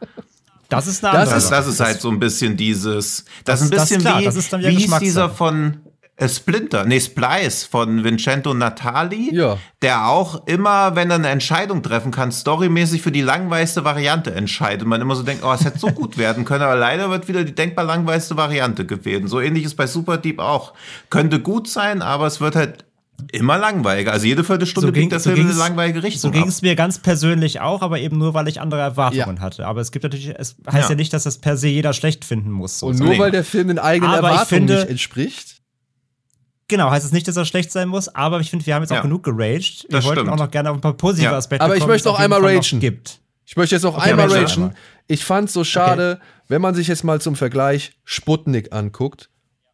Das ist eine Das andere Das, Sache. das ist halt so ein bisschen dieses, das, Das- ist ein das bisschen ist klar, wie, das ist dann wie hieß dieser von äh, Splinter, nee, Splice von Vincenzo Natali, Ja. der auch immer, wenn er eine Entscheidung treffen kann, storymäßig für die langweiligste Variante entscheidet. Man immer so denkt, oh, es hätte so gut werden können, aber leider wird wieder die denkbar langweiligste Variante gewählt. Und so ähnlich ist bei Super Deep auch. Könnte gut sein, aber es wird halt Immer langweiliger. Also jede Viertelstunde So ging- der so Film in eine langweilige Richtung. So ging es mir ganz persönlich auch, aber eben nur, weil ich andere Erwartungen Ja. hatte. Aber es gibt natürlich, es heißt ja. Ja. nicht, dass das per se jeder schlecht finden muss. So. Und nur Nee. weil der Film den eigenen Aber Erwartungen finde- nicht entspricht. Genau, heißt es nicht, dass er schlecht sein muss, aber ich finde, wir haben jetzt auch Ja. genug geraged. Wir Das wollten stimmt. auch noch gerne auf ein paar positive Ja. Aspekte Aber ich kommen, möchte noch jeden einmal ragen. gibt. Ich möchte jetzt noch Okay, einmal ragen. Ich fand so schade, wenn man sich jetzt mal zum Vergleich Sputnik anguckt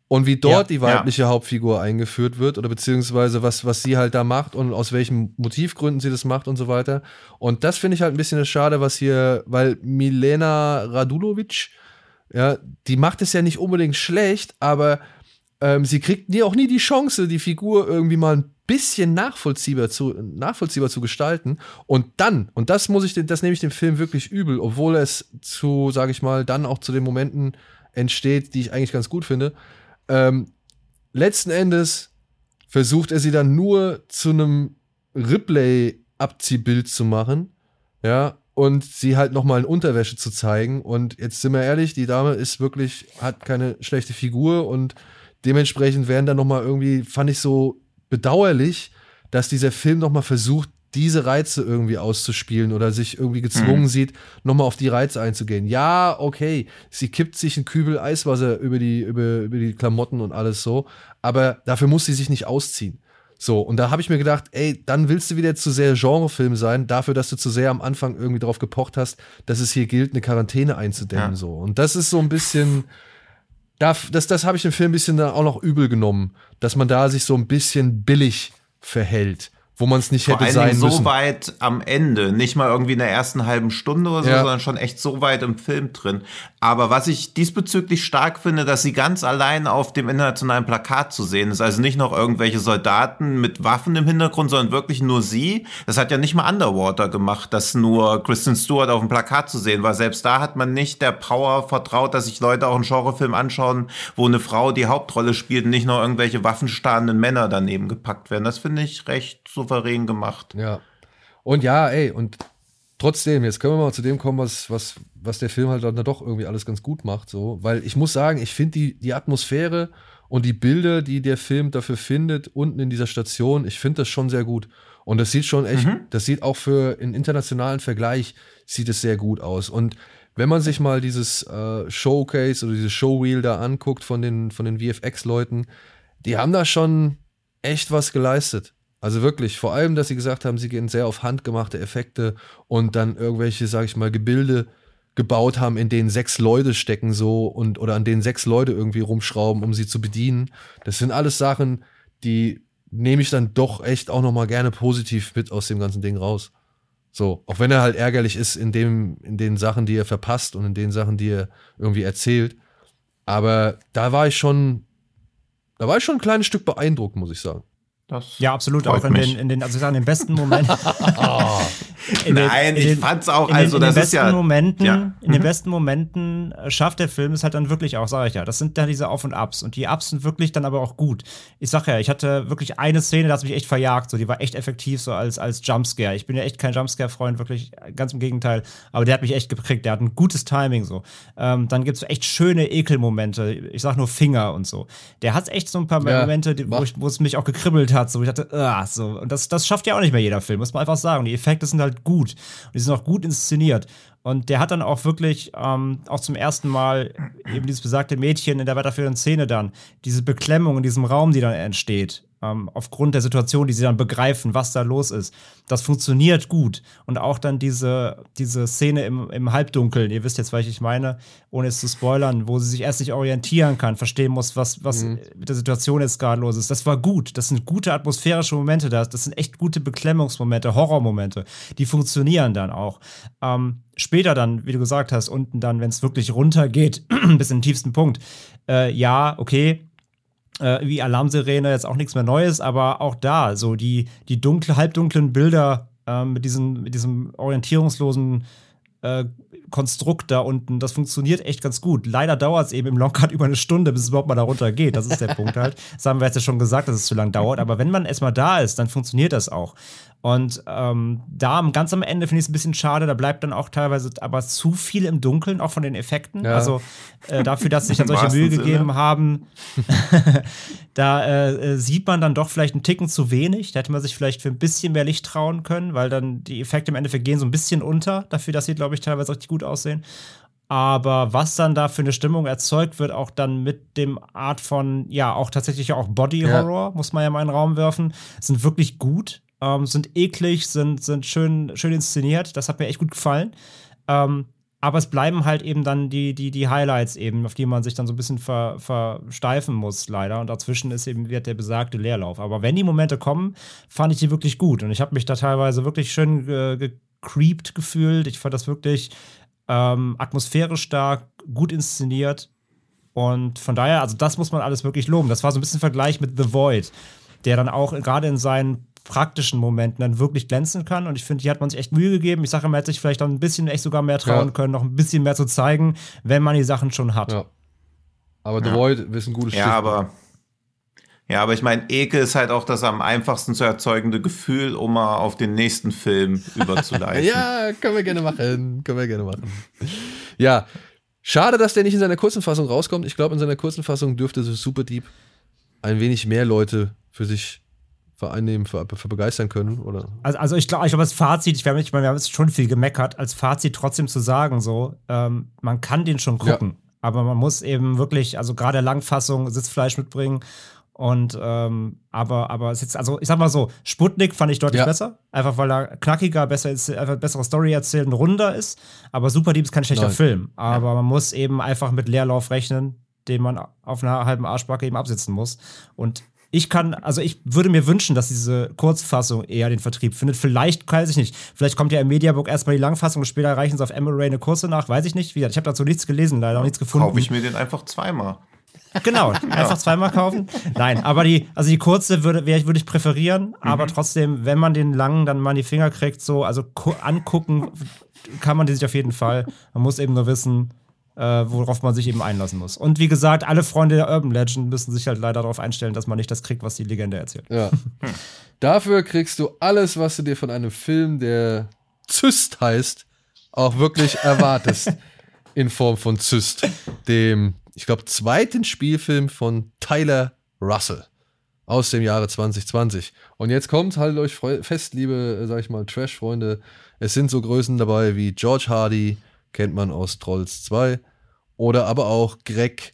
und wie dort Ja. die weibliche Hauptfigur eingeführt wird oder beziehungsweise was, was sie halt da macht und aus welchen Motivgründen sie das macht und so weiter. Und das finde ich halt ein bisschen schade, was hier, weil Milena Radulovic, ja, die macht es ja nicht unbedingt schlecht, aber ähm, sie kriegt nie auch nie die Chance, die Figur irgendwie mal ein bisschen nachvollziehbar zu, nachvollziehbar zu gestalten. Und dann, und das muss ich, das nehme ich dem Film wirklich übel, obwohl es zu, sage ich mal, dann auch zu den Momenten entsteht, die ich eigentlich ganz gut finde. Ähm, letzten Endes versucht er sie dann nur zu einem Ripley-Abziehbild zu machen, ja, und sie halt nochmal in Unterwäsche zu zeigen. Und jetzt sind wir ehrlich, die Dame ist wirklich, hat keine schlechte Figur und dementsprechend werden dann nochmal irgendwie, fand ich so bedauerlich, dass dieser Film nochmal versucht, diese Reize irgendwie auszuspielen oder sich irgendwie gezwungen sieht, nochmal auf die Reize einzugehen. Ja, okay, sie kippt sich einen Kübel Eiswasser über die, über, über die Klamotten und alles so, aber dafür muss sie sich nicht ausziehen. So, und da habe ich mir gedacht, ey, dann willst du wieder zu sehr Genrefilm sein, dafür, dass du zu sehr am Anfang irgendwie darauf gepocht hast, dass es hier gilt, eine Quarantäne einzudämmen. Ja. So. Und das ist so ein bisschen, da, das, das habe ich dem Film ein bisschen dann auch noch übel genommen, dass man da sich so ein bisschen billig verhält, wo man es nicht Vor hätte sein Dingen so müssen. weit am Ende, nicht mal irgendwie in der ersten halben Stunde oder so, Ja. sondern schon echt so weit im Film drin. Aber was ich diesbezüglich stark finde, dass sie ganz allein auf dem internationalen Plakat zu sehen ist. Also nicht noch irgendwelche Soldaten mit Waffen im Hintergrund, sondern wirklich nur sie. Das hat ja nicht mal Underwater gemacht, dass nur Kristen Stewart auf dem Plakat zu sehen war. Selbst da hat man nicht der Power vertraut, dass sich Leute auch einen Genrefilm anschauen, wo eine Frau die Hauptrolle spielt und nicht noch irgendwelche waffenstarrenden Männer daneben gepackt werden. Das finde ich recht souverän gemacht. Ja. Und ja, ey, und trotzdem, jetzt können wir mal zu dem kommen, was, was, was der Film halt dann doch irgendwie alles ganz gut macht, so. Weil ich muss sagen, ich finde die, die Atmosphäre und die Bilder, die der Film dafür findet, unten in dieser Station, ich finde das schon sehr gut. Und das sieht schon echt, das sieht auch für einen internationalen Vergleich, sieht es sehr gut aus. Und wenn man sich mal dieses äh, Showcase oder dieses Showreel da anguckt von den, von den VFX-Leuten, die haben da schon echt was geleistet. Also wirklich, vor allem, dass sie gesagt haben, sie gehen sehr auf handgemachte Effekte und dann irgendwelche, sag ich mal, Gebilde gebaut haben, in denen sechs Leute stecken so und oder an denen sechs Leute irgendwie rumschrauben, um sie zu bedienen. Das sind alles Sachen, die nehme ich dann doch echt auch noch mal gerne positiv mit aus dem ganzen Ding raus. So, auch wenn er halt ärgerlich ist in dem in den Sachen, die er verpasst und in den Sachen, die er irgendwie erzählt, aber da war ich schon da war ich schon ein kleines Stück beeindruckt, muss ich sagen. Das Ja, absolut. Auch in mich. den, in den, also ich sage, in den besten Momenten. In den- Nein, in ich den- fand's auch, in den, also in den das ist besten ja- Momenten, ja. in den besten Momenten äh, schafft der Film es halt dann wirklich auch, sage ich ja. Das sind dann diese Auf und Abs und die Ups sind wirklich dann aber auch gut. Ich sag ja, ich hatte wirklich eine Szene, da hat mich echt verjagt, so die war echt effektiv so als als Jumpscare. Ich bin ja echt kein Jumpscare Freund, wirklich ganz im Gegenteil, aber der hat mich echt geprägt, der hat ein gutes Timing so. Ähm, dann gibt's echt schöne Ekelmomente. Ich sag nur Finger und so. Der hat echt so ein paar Ja, Momente, die, wo es mich auch gekribbelt hat, so ich dachte, ah, so und das das schafft ja auch nicht mehr jeder Film, muss man einfach sagen. Die Effekte sind halt gut und die sind auch gut inszeniert. Und der hat dann auch wirklich ähm, auch zum ersten Mal eben dieses besagte Mädchen in der weiterführenden Szene dann, diese Beklemmung in diesem Raum, die dann entsteht, ähm, aufgrund der Situation, die sie dann begreifen, was da los ist. Das funktioniert gut. Und auch dann diese, diese Szene im, im Halbdunkeln, ihr wisst jetzt, was ich meine, ohne es zu spoilern, wo sie sich erst nicht orientieren kann, verstehen muss, was, was mit der Situation jetzt gerade los ist. Das war gut. Das sind gute atmosphärische Momente da. Das sind echt gute Beklemmungsmomente, Horrormomente. Die funktionieren dann auch. Ähm, später dann, wie du gesagt hast, unten dann, wenn es wirklich runtergeht, bis in den tiefsten Punkt, äh, ja, okay, äh, wie Alarmsirene jetzt auch nichts mehr Neues, aber auch da so die, die dunkle, halbdunklen Bilder ähm, mit, diesen, mit diesem orientierungslosen äh, Konstrukt da unten, das funktioniert echt ganz gut. Leider dauert es eben im Longcut über eine Stunde, bis es überhaupt mal da runter geht. Das ist der Punkt halt. Das haben wir jetzt ja schon gesagt, dass es zu lang dauert. Aber wenn man erstmal da ist, dann funktioniert das auch. Und ähm, da ganz am Ende finde ich es ein bisschen schade, da bleibt dann auch teilweise aber zu viel im Dunkeln, auch von den Effekten. Ja. Also äh, dafür, dass sie sich dann solche Mühe gegeben haben, da äh, äh, sieht man dann doch vielleicht einen Ticken zu wenig. Da hätte man sich vielleicht für ein bisschen mehr Licht trauen können, weil dann die Effekte im Endeffekt gehen so ein bisschen unter, dafür, dass sie, glaube ich, teilweise richtig gut aussehen. Aber was dann da für eine Stimmung erzeugt wird, auch dann mit dem Art von, ja, auch tatsächlich auch Body Horror, ja. muss man ja mal in den Raum werfen, sind wirklich gut, ähm, sind eklig, sind, sind schön, schön inszeniert. Das hat mir echt gut gefallen. Ähm, aber es bleiben halt eben dann die, die, die Highlights eben, auf die man sich dann so ein bisschen ver, versteifen muss, leider. Und dazwischen ist eben wird der besagte Leerlauf. Aber wenn die Momente kommen, fand ich die wirklich gut. Und ich habe mich da teilweise wirklich schön ge gecreept gefühlt. Ich fand das wirklich ähm, atmosphärisch stark, gut inszeniert. Und von daher, also das muss man alles wirklich loben. Das war so ein bisschen Vergleich mit The Void, der dann auch gerade in seinen praktischen Momenten dann wirklich glänzen kann. Und ich finde, hier hat man sich echt Mühe gegeben. Ich sage, man hätte sich vielleicht dann ein bisschen echt sogar mehr trauen ja. können, noch ein bisschen mehr zu zeigen, wenn man die Sachen schon hat. Ja. Aber The ja. Void ist ein gutes Ja, aber ja, aber ich meine, Ekel ist halt auch das am einfachsten zu erzeugende Gefühl, um mal auf den nächsten Film überzuleiten. ja, können wir gerne machen. Können wir gerne machen. Ja, schade, dass der nicht in seiner kurzen Fassung rauskommt. Ich glaube, in seiner kurzen Fassung dürfte so Super Deep ein wenig mehr Leute für sich vereinnehmen, für, für begeistern können, oder? Also, also ich glaube, ich glaube, das Fazit, ich, ich meine, wir haben jetzt schon viel gemeckert, als Fazit trotzdem zu sagen, so, ähm, man kann den schon gucken, ja. aber man muss eben wirklich, also gerade Langfassung, Sitzfleisch mitbringen und ähm, aber, aber es ist also, ich sag mal so, Sputnik fand ich deutlich ja. besser. Einfach weil er knackiger, besser ist, einfach bessere Story erzählen, runder ist. Aber Super Deep ist kein schlechter Nein. Film. Aber ja. man muss eben einfach mit Leerlauf rechnen, den man auf einer halben Arschbacke eben absitzen muss. Und ich kann, also ich würde mir wünschen, dass diese Kurzfassung eher den Vertrieb findet. Vielleicht, weiß ich nicht. Vielleicht kommt ja im Mediabook erstmal die Langfassung und später reichen sie auf Emerald eine kurze nach, weiß ich nicht. Wie gesagt, ich habe dazu nichts gelesen, leider auch nichts gefunden. Kaufe ich mir den einfach zweimal. Genau, einfach zweimal kaufen. Nein, aber die, also die kurze würde, würde ich präferieren, mhm. aber trotzdem, wenn man den langen dann mal in die Finger kriegt, so, also angucken kann man die sich auf jeden Fall. Man muss eben nur wissen, äh, worauf man sich eben einlassen muss. Und wie gesagt, alle Freunde der Urban Legend müssen sich halt leider darauf einstellen, dass man nicht das kriegt, was die Legende erzählt. Ja. Dafür kriegst du alles, was du dir von einem Film, der Zyst heißt, auch wirklich erwartest. in Form von Zyst, dem ich glaube, zweiten Spielfilm von Tyler Russell aus dem Jahre 2020. Und jetzt kommt, haltet euch fest, liebe, sag ich mal, Trash-Freunde. Es sind so Größen dabei wie George Hardy, kennt man aus Trolls 2, oder aber auch Greg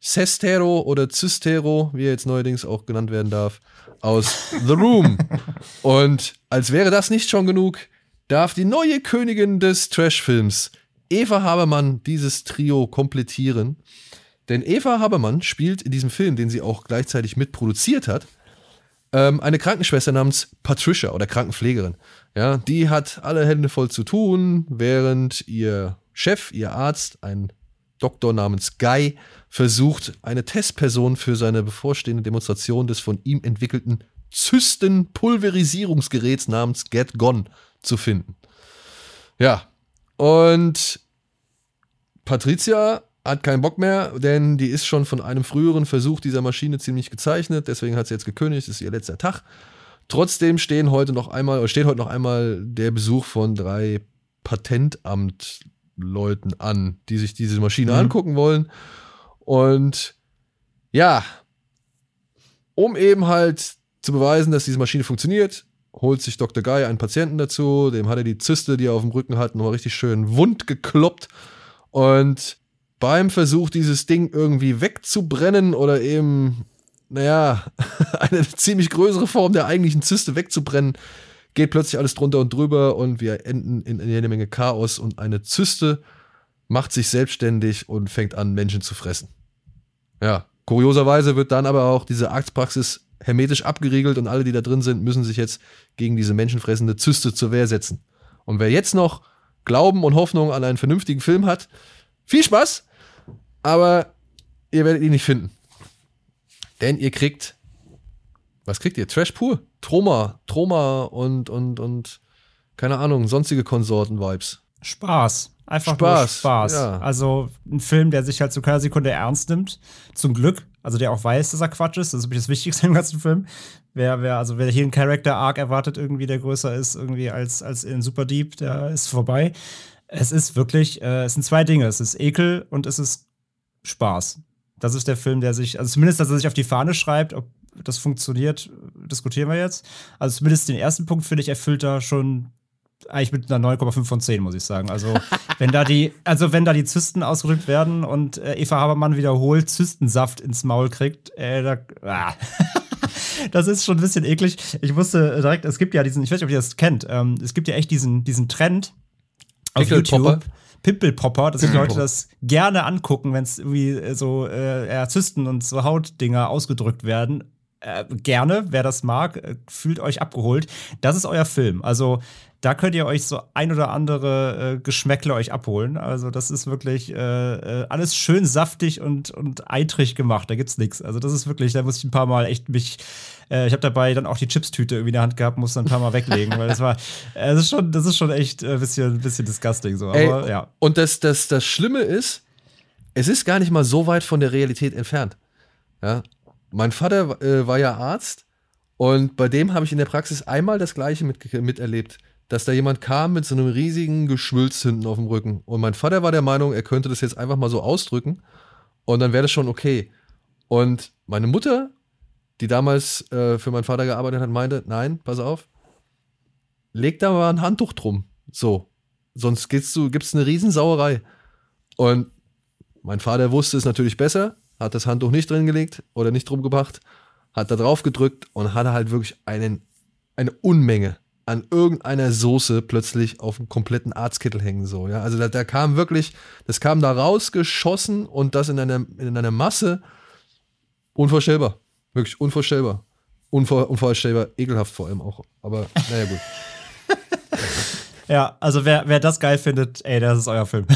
Sestero oder Cystero, wie er jetzt neuerdings auch genannt werden darf, aus The Room. Und als wäre das nicht schon genug, darf die neue Königin des Trash-Films, Eva Habermann, dieses Trio komplettieren. Denn Eva Habermann spielt in diesem Film, den sie auch gleichzeitig mitproduziert hat, ähm, eine Krankenschwester namens Patricia oder Krankenpflegerin. Ja, die hat alle Hände voll zu tun, während ihr Chef, ihr Arzt, ein Doktor namens Guy, versucht, eine Testperson für seine bevorstehende Demonstration des von ihm entwickelten Zysten-Pulverisierungsgeräts namens Get Gone zu finden. Ja, und Patricia hat keinen Bock mehr, denn die ist schon von einem früheren Versuch dieser Maschine ziemlich gezeichnet, deswegen hat sie jetzt gekündigt, ist ihr letzter Tag. Trotzdem stehen heute noch einmal, steht heute noch einmal der Besuch von drei Patentamtleuten an, die sich diese Maschine mhm. angucken wollen. Und ja, um eben halt zu beweisen, dass diese Maschine funktioniert, holt sich Dr. Guy einen Patienten dazu, dem hat er die Zyste, die er auf dem Rücken hat, noch richtig schön wund gekloppt. Und beim Versuch, dieses Ding irgendwie wegzubrennen oder eben, naja, eine ziemlich größere Form der eigentlichen Zyste wegzubrennen, geht plötzlich alles drunter und drüber und wir enden in eine Menge Chaos und eine Zyste macht sich selbstständig und fängt an, Menschen zu fressen. Ja, kurioserweise wird dann aber auch diese Arztpraxis hermetisch abgeriegelt und alle, die da drin sind, müssen sich jetzt gegen diese menschenfressende Zyste zur Wehr setzen. Und wer jetzt noch Glauben und Hoffnung an einen vernünftigen Film hat, viel Spaß! aber ihr werdet ihn nicht finden. Denn ihr kriegt, was kriegt ihr? Trash pur? Troma, Troma und, und, und, keine Ahnung, sonstige Konsorten-Vibes. Spaß. Einfach Spaß. Spaß. Ja. Also ein Film, der sich halt zu keiner Sekunde ernst nimmt. Zum Glück. Also der auch weiß, dass er Quatsch ist. Das ist das Wichtigste im ganzen Film. Wer, wer, also wer hier einen Character Arc erwartet, irgendwie, der größer ist, irgendwie als, als in Super Deep, der ist vorbei. Es ist wirklich, äh, es sind zwei Dinge. Es ist Ekel und es ist Spaß. Das ist der Film, der sich, also zumindest, dass er sich auf die Fahne schreibt, ob das funktioniert, diskutieren wir jetzt. Also zumindest den ersten Punkt, finde ich, erfüllt da schon eigentlich mit einer 9,5 von 10, muss ich sagen. Also, wenn da die, also wenn da die Zysten ausgedrückt werden und äh, Eva Habermann wiederholt Zystensaft ins Maul kriegt, äh, da, ah. das ist schon ein bisschen eklig. Ich wusste direkt, es gibt ja diesen, ich weiß nicht, ob ihr das kennt, ähm, es gibt ja echt diesen, diesen Trend auf YouTube. Pimpelpopper, dass die Leute das gerne angucken, wenn es irgendwie so äh, Zysten und so Hautdinger ausgedrückt werden. Äh, gerne, wer das mag, äh, fühlt euch abgeholt. Das ist euer Film. Also da könnt ihr euch so ein oder andere äh, Geschmäckle euch abholen. Also das ist wirklich äh, äh, alles schön saftig und, und eitrig gemacht. Da gibt's nichts. Also das ist wirklich, da muss ich ein paar Mal echt mich äh, ich habe dabei dann auch die Chipstüte irgendwie in der Hand gehabt, muss dann ein paar Mal weglegen, weil das war, das ist schon, das ist schon echt ein bisschen, ein bisschen disgusting so. Aber Ey, ja. Und das, das, das Schlimme ist, es ist gar nicht mal so weit von der Realität entfernt. Ja. Mein Vater äh, war ja Arzt und bei dem habe ich in der Praxis einmal das Gleiche mit, miterlebt dass da jemand kam mit so einem riesigen Geschwülz hinten auf dem Rücken. Und mein Vater war der Meinung, er könnte das jetzt einfach mal so ausdrücken und dann wäre das schon okay. Und meine Mutter, die damals äh, für meinen Vater gearbeitet hat, meinte, nein, pass auf, leg da mal ein Handtuch drum. So. Sonst du, gibt's eine Riesensauerei. Und mein Vater wusste es natürlich besser, hat das Handtuch nicht drin gelegt oder nicht drum gebracht, hat da drauf gedrückt und hatte halt wirklich einen, eine Unmenge an irgendeiner Soße plötzlich auf einem kompletten Arztkittel hängen. So, ja? Also da, da kam wirklich, das kam da rausgeschossen und das in einer, in einer Masse. Unvorstellbar. Wirklich unvorstellbar. Unvor, unvorstellbar, ekelhaft vor allem auch. Aber naja, gut. ja, also wer, wer das geil findet, ey, das ist euer Film.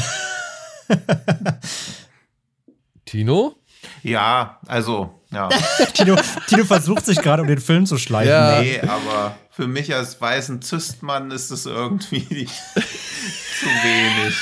Tino? Ja, also, ja. Tino, Tino versucht sich gerade um den Film zu schleifen. Ja. Nee, aber für mich als weißen Zystmann ist es irgendwie zu wenig.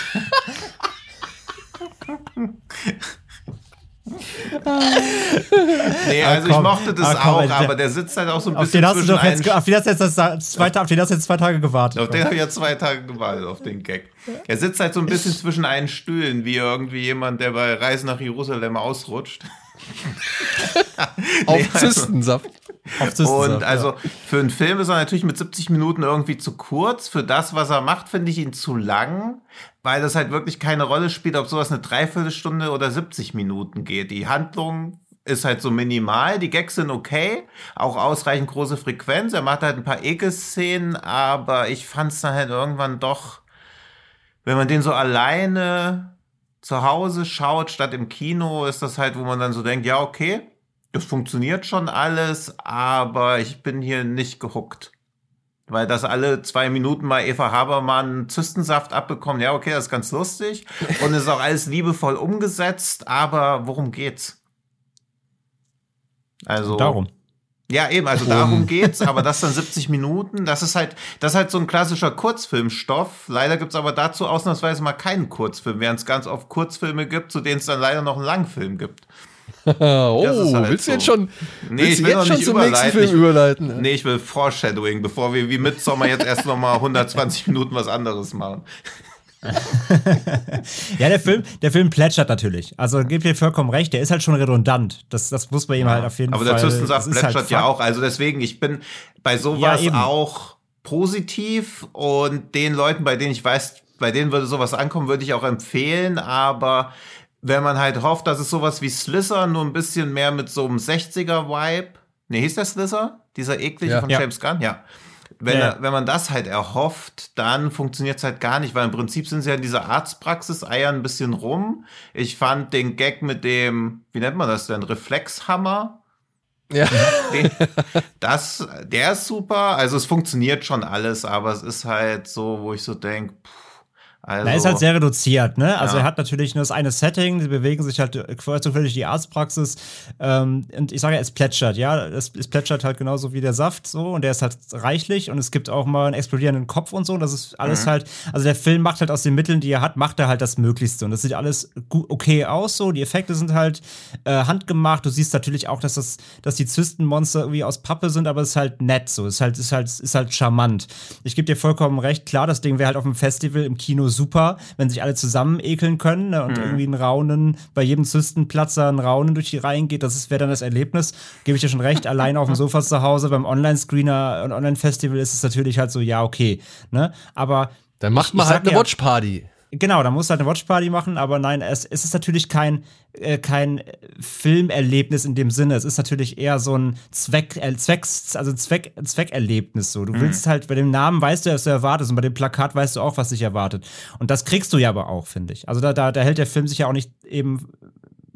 nee, ah, also ich mochte das ah, komm, auch, der, aber der sitzt halt auch so ein bisschen auf den hast du doch jetzt, auf den hast du jetzt zwei, auf den hast du jetzt zwei Tage gewartet. Auf den habe ich ja zwei Tage gewartet, auf den Gag. Er sitzt halt so ein bisschen zwischen einen Stühlen, wie irgendwie jemand, der bei Reise nach Jerusalem ausrutscht. auf nee, also, Und also ja. für einen Film ist er natürlich mit 70 Minuten irgendwie zu kurz. Für das, was er macht, finde ich ihn zu lang, weil das halt wirklich keine Rolle spielt, ob sowas eine Dreiviertelstunde oder 70 Minuten geht. Die Handlung ist halt so minimal, die Gags sind okay, auch ausreichend große Frequenz. Er macht halt ein paar Ekelszenen, aber ich fand es dann halt irgendwann doch, wenn man den so alleine zu Hause schaut statt im Kino, ist das halt, wo man dann so denkt, ja, okay, das funktioniert schon alles, aber ich bin hier nicht gehuckt. Weil das alle zwei Minuten mal Eva Habermann Zystensaft abbekommen, ja, okay, das ist ganz lustig. Und es ist auch alles liebevoll umgesetzt, aber worum geht's? Also. Darum. Ja, eben, also darum geht's, aber das dann 70 Minuten, das ist halt, das ist halt so ein klassischer Kurzfilmstoff. Leider gibt's aber dazu ausnahmsweise mal keinen Kurzfilm, während es ganz oft Kurzfilme gibt, zu denen es dann leider noch einen Langfilm gibt. oh, halt willst du jetzt schon, nee, ich will jetzt schon zum nächsten Film ich, überleiten? Nee, ich will Foreshadowing, bevor wir wie Midsommar jetzt erst noch mal 120 Minuten was anderes machen. ja, der Film, der Film plätschert natürlich. Also gebt ihr vollkommen recht, der ist halt schon redundant. Das, das muss bei ihm ja, halt auf jeden aber Fall. Aber der Zwischensaft halt plätschert halt ja auch. Also deswegen, ich bin bei sowas ja, auch positiv und den Leuten, bei denen ich weiß, bei denen würde sowas ankommen, würde ich auch empfehlen. Aber wenn man halt hofft, dass es sowas wie Slicer nur ein bisschen mehr mit so einem 60er-Vibe. Ne, hieß der Slicer? Dieser eklige ja. von James Gunn? Ja wenn, ja. er, wenn man das halt erhofft, dann funktioniert es halt gar nicht, weil im Prinzip sind sie ja in dieser Arztpraxis, eiern ein bisschen rum. Ich fand den Gag mit dem, wie nennt man das denn, Reflexhammer. Ja. Den, das, der ist super. Also es funktioniert schon alles, aber es ist halt so, wo ich so denke, Also, er ist halt sehr reduziert, ne? Also ja. er hat natürlich nur das eine Setting, sie bewegen sich halt durch die Arztpraxis ähm, und ich sage ja, es plätschert, ja, es, es, plätschert halt genauso wie der Saft so und der ist halt reichlich und es gibt auch mal einen explodierenden Kopf und so und das ist alles mhm. halt, also der Film macht halt aus den Mitteln, die er hat, macht er halt das Möglichste und das sieht alles okay aus so, die Effekte sind halt äh, handgemacht, du siehst natürlich auch, dass das, dass die Zystenmonster irgendwie aus Pappe sind, aber es ist halt nett so, es ist halt, ist halt, ist halt charmant. Ich gebe dir vollkommen recht, klar, das Ding wäre halt auf dem Festival im Kino super, wenn sich alle zusammen ekeln können ne, und mhm. irgendwie ein Raunen, bei jedem Zystenplatzer ein Raunen durch die Reihen geht. Das wäre dann das Erlebnis. Gebe ich dir schon recht, allein auf dem Sofa zu Hause beim Online-Screener und Online-Festival ist es natürlich halt so, ja, okay. Ne? Aber. Dann macht man halt eine ja, Watchparty. Genau, da musst du halt eine Watchparty machen, aber nein, es, es ist natürlich kein, äh, kein Filmerlebnis in dem Sinne. Es ist natürlich eher so ein Zweck, äh, Zwecks, also Zweck, Zweckerlebnis so. Du mhm. willst halt, bei dem Namen weißt du, was du erwartest und bei dem Plakat weißt du auch, was dich erwartet. Und das kriegst du ja aber auch, finde ich. Also da, da, da hält der Film sich ja auch nicht eben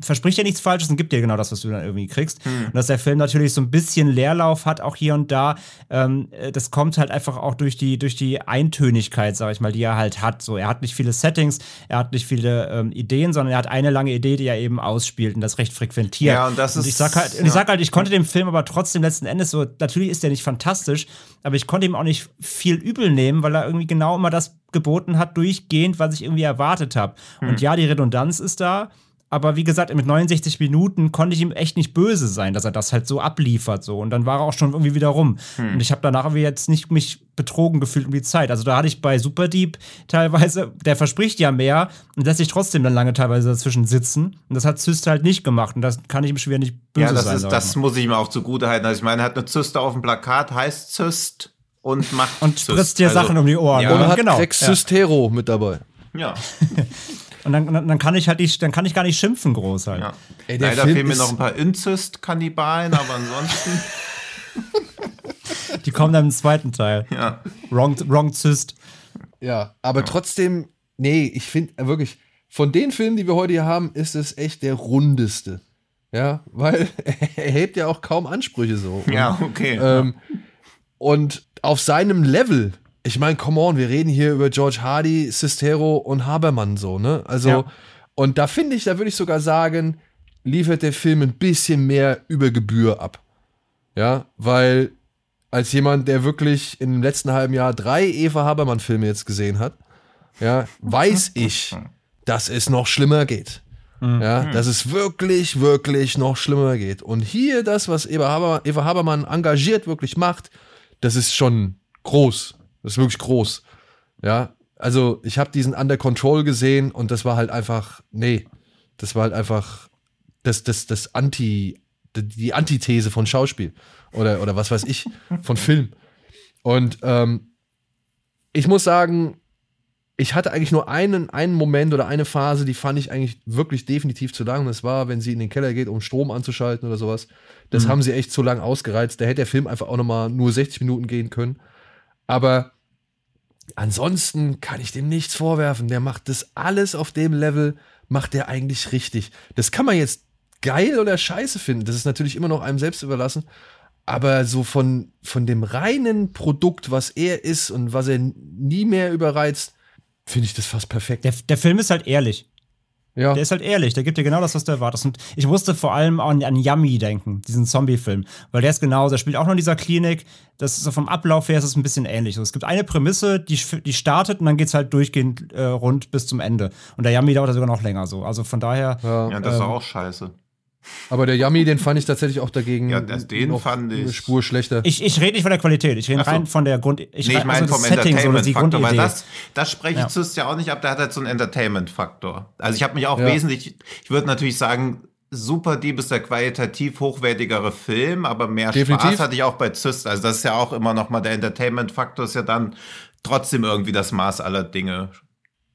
verspricht ja nichts Falsches und gibt dir genau das, was du dann irgendwie kriegst. Hm. Und dass der Film natürlich so ein bisschen Leerlauf hat, auch hier und da, ähm, das kommt halt einfach auch durch die, durch die Eintönigkeit, sag ich mal, die er halt hat. So, er hat nicht viele Settings, er hat nicht viele ähm, Ideen, sondern er hat eine lange Idee, die er eben ausspielt und das recht frequentiert. Ja, und das ist. Und ich sag halt, ja. ich sag halt, ich konnte dem Film aber trotzdem letzten Endes so, natürlich ist der nicht fantastisch, aber ich konnte ihm auch nicht viel übel nehmen, weil er irgendwie genau immer das geboten hat, durchgehend, was ich irgendwie erwartet habe. Hm. Und ja, die Redundanz ist da. Aber wie gesagt, mit 69 Minuten konnte ich ihm echt nicht böse sein, dass er das halt so abliefert. So. Und dann war er auch schon irgendwie wieder rum. Hm. Und ich habe danach irgendwie jetzt nicht mich betrogen gefühlt um die Zeit. Also da hatte ich bei Superdeep teilweise, der verspricht ja mehr und lässt sich trotzdem dann lange teilweise dazwischen sitzen. Und das hat Zyste halt nicht gemacht. Und das kann ich ihm schwer nicht böse ja, das sein. Ist, das muss ich ihm auch zugute halten. Also ich meine, er hat eine Zyste auf dem Plakat, heißt Zyst und macht Und spritzt dir also, Sachen um die Ohren. Ja. Und hat genau. Rex Cystero mit dabei. Ja. Und dann, dann, kann ich halt nicht, dann kann ich gar nicht schimpfen groß halt. Ja. Ey, Leider Film fehlen mir noch ein paar Inzest-Kannibalen, aber ansonsten. Die kommen dann im zweiten Teil. Ja. Wrong, wrong Zyst. Ja, aber ja. trotzdem, nee, ich finde äh, wirklich, von den Filmen, die wir heute hier haben, ist es echt der rundeste. Ja, weil er hebt ja auch kaum Ansprüche so. Ja, okay. Ähm, und auf seinem Level ich meine, come on, wir reden hier über George Hardy, Sistero und Habermann so, ne? Also, ja. und da finde ich, da würde ich sogar sagen, liefert der Film ein bisschen mehr über Gebühr ab. Ja, weil als jemand, der wirklich in dem letzten halben Jahr drei Eva Habermann-Filme jetzt gesehen hat, ja, weiß ich, dass es noch schlimmer geht. Mhm. Ja, dass es wirklich, wirklich noch schlimmer geht. Und hier das, was Eva Habermann engagiert wirklich macht, das ist schon groß. Das ist wirklich groß. Ja, also ich habe diesen Under Control gesehen und das war halt einfach, nee, das war halt einfach das, das, das Anti, die Antithese von Schauspiel oder, oder was weiß ich, von Film. Und ähm, ich muss sagen, ich hatte eigentlich nur einen, einen Moment oder eine Phase, die fand ich eigentlich wirklich definitiv zu lang. Das war, wenn sie in den Keller geht, um Strom anzuschalten oder sowas. Das mhm. haben sie echt zu lang ausgereizt. Da hätte der Film einfach auch nochmal nur 60 Minuten gehen können. Aber ansonsten kann ich dem nichts vorwerfen. Der macht das alles auf dem Level, macht der eigentlich richtig. Das kann man jetzt geil oder scheiße finden. Das ist natürlich immer noch einem selbst überlassen. Aber so von, von dem reinen Produkt, was er ist und was er nie mehr überreizt, finde ich das fast perfekt. Der, der Film ist halt ehrlich. Ja. Der ist halt ehrlich, der gibt dir genau das, was du erwartest. Und ich musste vor allem an, an Yummy denken, diesen Zombie-Film. Weil der ist genauso, der spielt auch noch in dieser Klinik. Das ist so vom Ablauf her ist es ein bisschen ähnlich. So, es gibt eine Prämisse, die, die startet und dann geht es halt durchgehend äh, rund bis zum Ende. Und der Yummy dauert sogar noch länger so. Also von daher. Ja, ja das ähm, ist auch scheiße. Aber der Yummy, den fand ich tatsächlich auch dagegen. Ja, das, den fand ich. Eine Spur schlechter. Ich, ich rede nicht von der Qualität, ich rede so. rein von der Grund. Ich, nee, ich meine also vom Entertainment-Faktor, weil das, das spreche ich ja. zu ja auch nicht ab, der hat halt so einen Entertainment-Faktor. Also ich habe mich auch ja. wesentlich, ich würde natürlich sagen, Super Dieb ist der qualitativ hochwertigere Film, aber mehr Definitiv. Spaß hatte ich auch bei Zyst. Also das ist ja auch immer noch mal der Entertainment-Faktor, ist ja dann trotzdem irgendwie das Maß aller Dinge.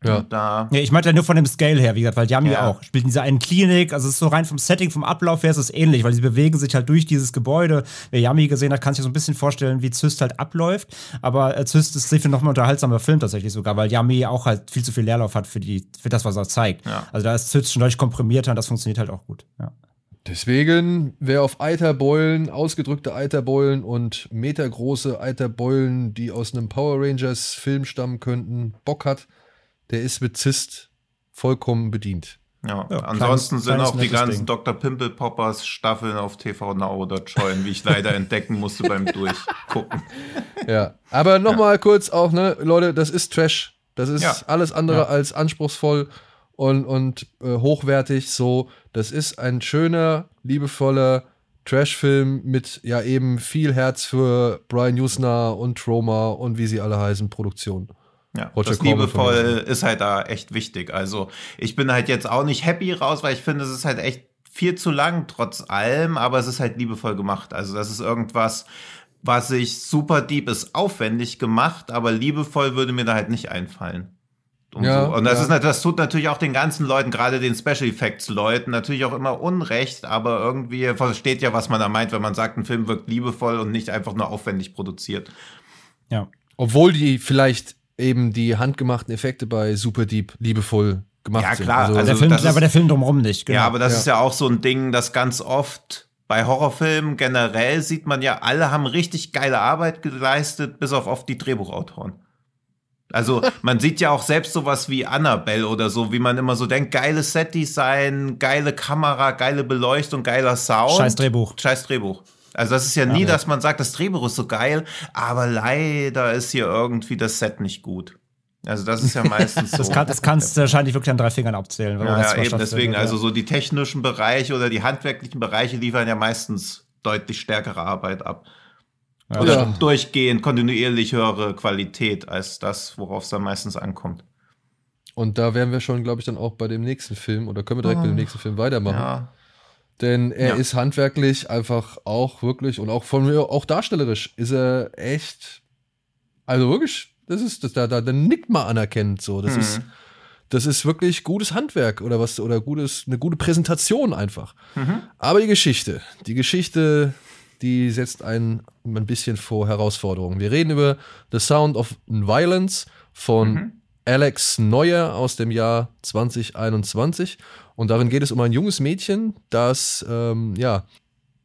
Ja. Da ja, ich meinte ja nur von dem Scale her, wie gesagt, weil Yami ja. auch spielt in dieser einen Klinik, also es ist so rein vom Setting, vom Ablauf her ist es ähnlich, weil sie bewegen sich halt durch dieses Gebäude. Wer Yami gesehen hat, kann sich so ein bisschen vorstellen, wie Zyst halt abläuft, aber äh, Zyst ist sicher nochmal unterhaltsamer Film tatsächlich sogar, weil Yami auch halt viel zu viel Leerlauf hat für, die, für das, was er zeigt. Ja. Also da ist Zyst schon deutlich komprimierter und das funktioniert halt auch gut. Ja. Deswegen, wer auf Eiterbeulen, ausgedrückte Eiterbeulen und metergroße Eiterbeulen, die aus einem Power Rangers Film stammen könnten, Bock hat, der ist mit Zist vollkommen bedient. Ja, Ja, ansonsten kleines- sind kleines auch die ganzen Ding. Dr. Pimple Poppers Staffeln auf TV Now oder Join, wie ich leider entdecken musste beim Durchgucken. Ja, aber nochmal kurz auch, ne, Leute, das ist Trash. Das ist Ja. alles andere Ja. als anspruchsvoll und, und äh, hochwertig. So, das ist ein schöner, liebevoller Trash-Film mit ja eben viel Herz für Brian Usner und Troma und wie sie alle heißen, Produktion. Ja, Roger das Corman liebevoll ist halt da echt wichtig. Also ich bin halt jetzt auch nicht happy raus, weil ich finde, es ist halt echt viel zu lang trotz allem, aber es ist halt liebevoll gemacht. Also das ist irgendwas, was ich super deep ist, aufwendig gemacht, aber liebevoll würde mir da halt nicht einfallen. Und, Ja, so. und das ja. ist das tut natürlich auch den ganzen Leuten, gerade den Special Effects Leuten, natürlich auch immer Unrecht, aber irgendwie versteht ja, was man da meint, wenn man sagt, ein Film wirkt liebevoll und nicht einfach nur aufwendig produziert. Ja. Obwohl die vielleicht eben die handgemachten Effekte bei Super Deep liebevoll gemacht Ja, sind. klar, Also, also der Film, das ist- aber der Film drumherum nicht, genau. Ja, aber das Ja. ist ja auch so ein Ding, das ganz oft bei Horrorfilmen generell sieht man ja, alle haben richtig geile Arbeit geleistet, bis auf oft die Drehbuchautoren. Also man sieht ja auch selbst sowas wie Annabelle oder so, wie man immer so denkt, geiles Setdesign, geile Kamera, geile Beleuchtung, geiler Sound. Scheiß Drehbuch. Scheiß Drehbuch. Also das ist ja nie, Ja. dass man sagt, das Drehbuch ist so geil, aber leider ist hier irgendwie das Set nicht gut. Also das ist ja meistens so. Das, kann, das kannst du wahrscheinlich wirklich an drei Fingern abzählen. Ja, das ja eben deswegen, ja. also so die technischen Bereiche oder die handwerklichen Bereiche liefern ja meistens deutlich stärkere Arbeit ab. Ja. Oder durchgehend kontinuierlich höhere Qualität als das, worauf es dann meistens ankommt. und da wären wir schon, glaube ich, dann auch bei dem nächsten Film oder können wir direkt mit dem nächsten Film weitermachen. Ja, Denn er Ja. ist handwerklich einfach auch wirklich und auch von mir, auch darstellerisch ist er echt, also wirklich, das ist, das, da, da, da nickt mal anerkennt so. Das Mhm. ist, das ist wirklich gutes Handwerk oder was, oder gutes, eine gute Präsentation einfach. Mhm. Aber die Geschichte, die Geschichte, die setzt einen ein bisschen vor Herausforderungen. Wir reden über The Sound of Violence von Mhm. Alex Neuer aus dem Jahr 2021. Und darin geht es um ein junges Mädchen, das ähm, ja,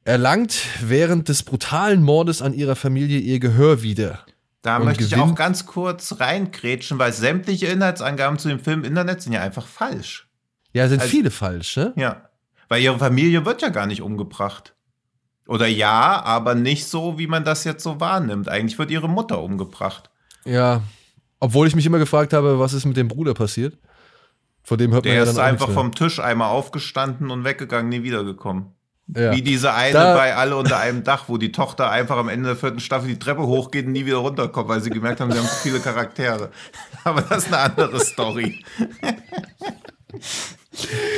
erlangt während des brutalen Mordes an ihrer Familie ihr Gehör wieder. Da möchte ich gewinnt- auch ganz kurz reingrätschen, weil sämtliche Inhaltsangaben zu dem Film im Internet sind ja einfach falsch. Ja, sind Also- viele falsch, ne? Ja. Weil ihre Familie wird ja gar nicht umgebracht. Oder ja, aber nicht so, wie man das jetzt so wahrnimmt. Eigentlich wird ihre Mutter umgebracht. Ja. Obwohl ich mich immer gefragt habe, was ist mit dem Bruder passiert. Von dem hört man Der ja ist dann auch einfach vom Tisch einmal aufgestanden und weggegangen, nie wiedergekommen. Ja. Wie diese eine Da- bei Alle unter einem Dach, wo die Tochter einfach am Ende der vierten Staffel die Treppe hochgeht und nie wieder runterkommt, weil sie gemerkt haben, sie haben zu viele Charaktere. Aber das ist eine andere Story.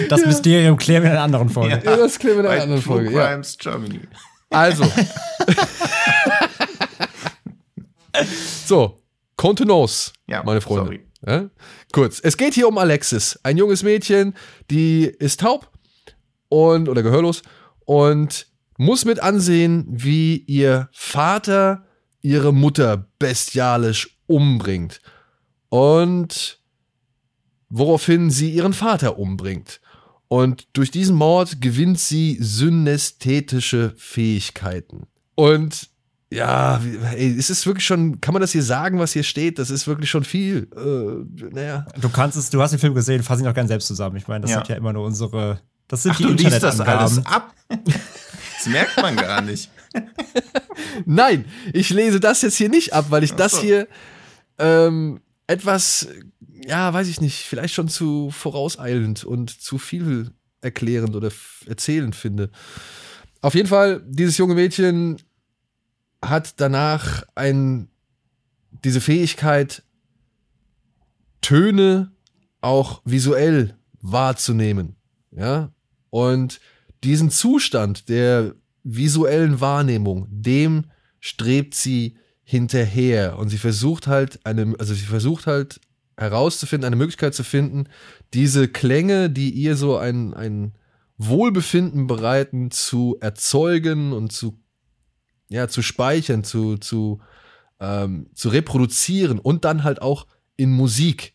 Das Mysterium klären wir in einer anderen Folge. Ja, das klären wir in einer anderen True Folge. Ja. Crimes Germany. Also. so, Kontenance, Ja, meine Freunde. sorry. Ja? Kurz. Es geht hier um Alexis, ein junges Mädchen, die ist taub und oder gehörlos und muss mit ansehen, wie ihr Vater ihre Mutter bestialisch umbringt. Und woraufhin sie ihren Vater umbringt. Und durch diesen Mord gewinnt sie synästhetische Fähigkeiten. Und ja, ey, es ist wirklich schon, kann man das hier sagen, was hier steht? Das ist wirklich schon viel. Äh, naja. Du kannst es, du hast den Film gesehen, fass ihn auch gerne selbst zusammen. Ich meine, das Ja. sind ja immer nur unsere, das sind Ach, die du liest das alles ab? Das merkt man gar nicht. Nein, ich lese das jetzt hier nicht ab, weil ich das hier ähm, etwas, ja, weiß ich nicht, vielleicht schon zu vorauseilend und zu viel erklärend oder erzählend finde. Auf jeden Fall, dieses junge Mädchen hat danach ein, diese Fähigkeit, Töne auch visuell wahrzunehmen. Ja, und diesen Zustand der visuellen Wahrnehmung, dem strebt sie hinterher und sie versucht halt eine, also sie versucht halt herauszufinden, eine Möglichkeit zu finden, diese Klänge, die ihr so ein, ein Wohlbefinden bereiten, zu erzeugen und zu, ja, zu speichern, zu, zu, ähm, zu reproduzieren und dann halt auch in Musik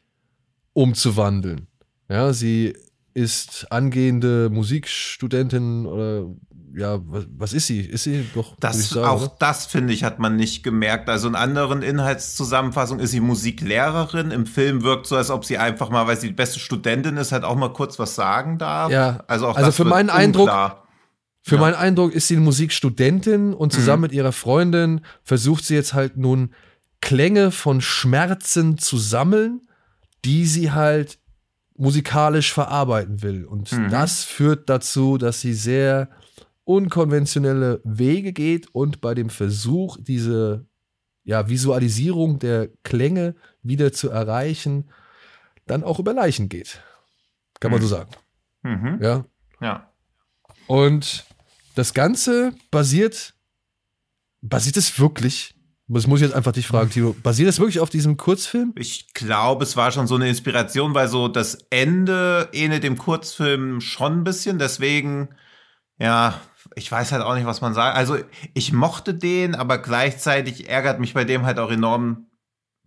umzuwandeln. Ja, sie ist angehende Musikstudentin oder ja, was, was ist sie? Ist sie doch. Das, auch das, finde ich, hat man nicht gemerkt. Also in anderen Inhaltszusammenfassungen ist sie Musiklehrerin. Im Film wirkt so, als ob sie einfach mal, weil sie die beste Studentin ist, halt auch mal kurz was sagen darf. Ja, also auch also für meinen Eindruck- unklar. Für Ja. Mhm. meinen Eindruck ist sie eine Musikstudentin und zusammen mit ihrer Freundin versucht sie jetzt halt nun Klänge von Schmerzen zu sammeln, die sie halt musikalisch verarbeiten will. Und Mhm. das führt dazu, dass sie sehr unkonventionelle Wege geht und bei dem Versuch, diese ja, Visualisierung der Klänge wieder zu erreichen, dann auch über Leichen geht. Kann man so sagen. Mhm. Ja. Ja. Und das Ganze basiert, basiert es wirklich, das muss ich jetzt einfach dich fragen, Tino, basiert es wirklich auf diesem Kurzfilm? Ich glaube, es war schon so eine Inspiration, weil so das Ende ähnelt dem Kurzfilm schon ein bisschen. Deswegen, ja, ich weiß halt auch nicht, was man sagt. Also, ich mochte den, aber gleichzeitig ärgert mich bei dem halt auch enorm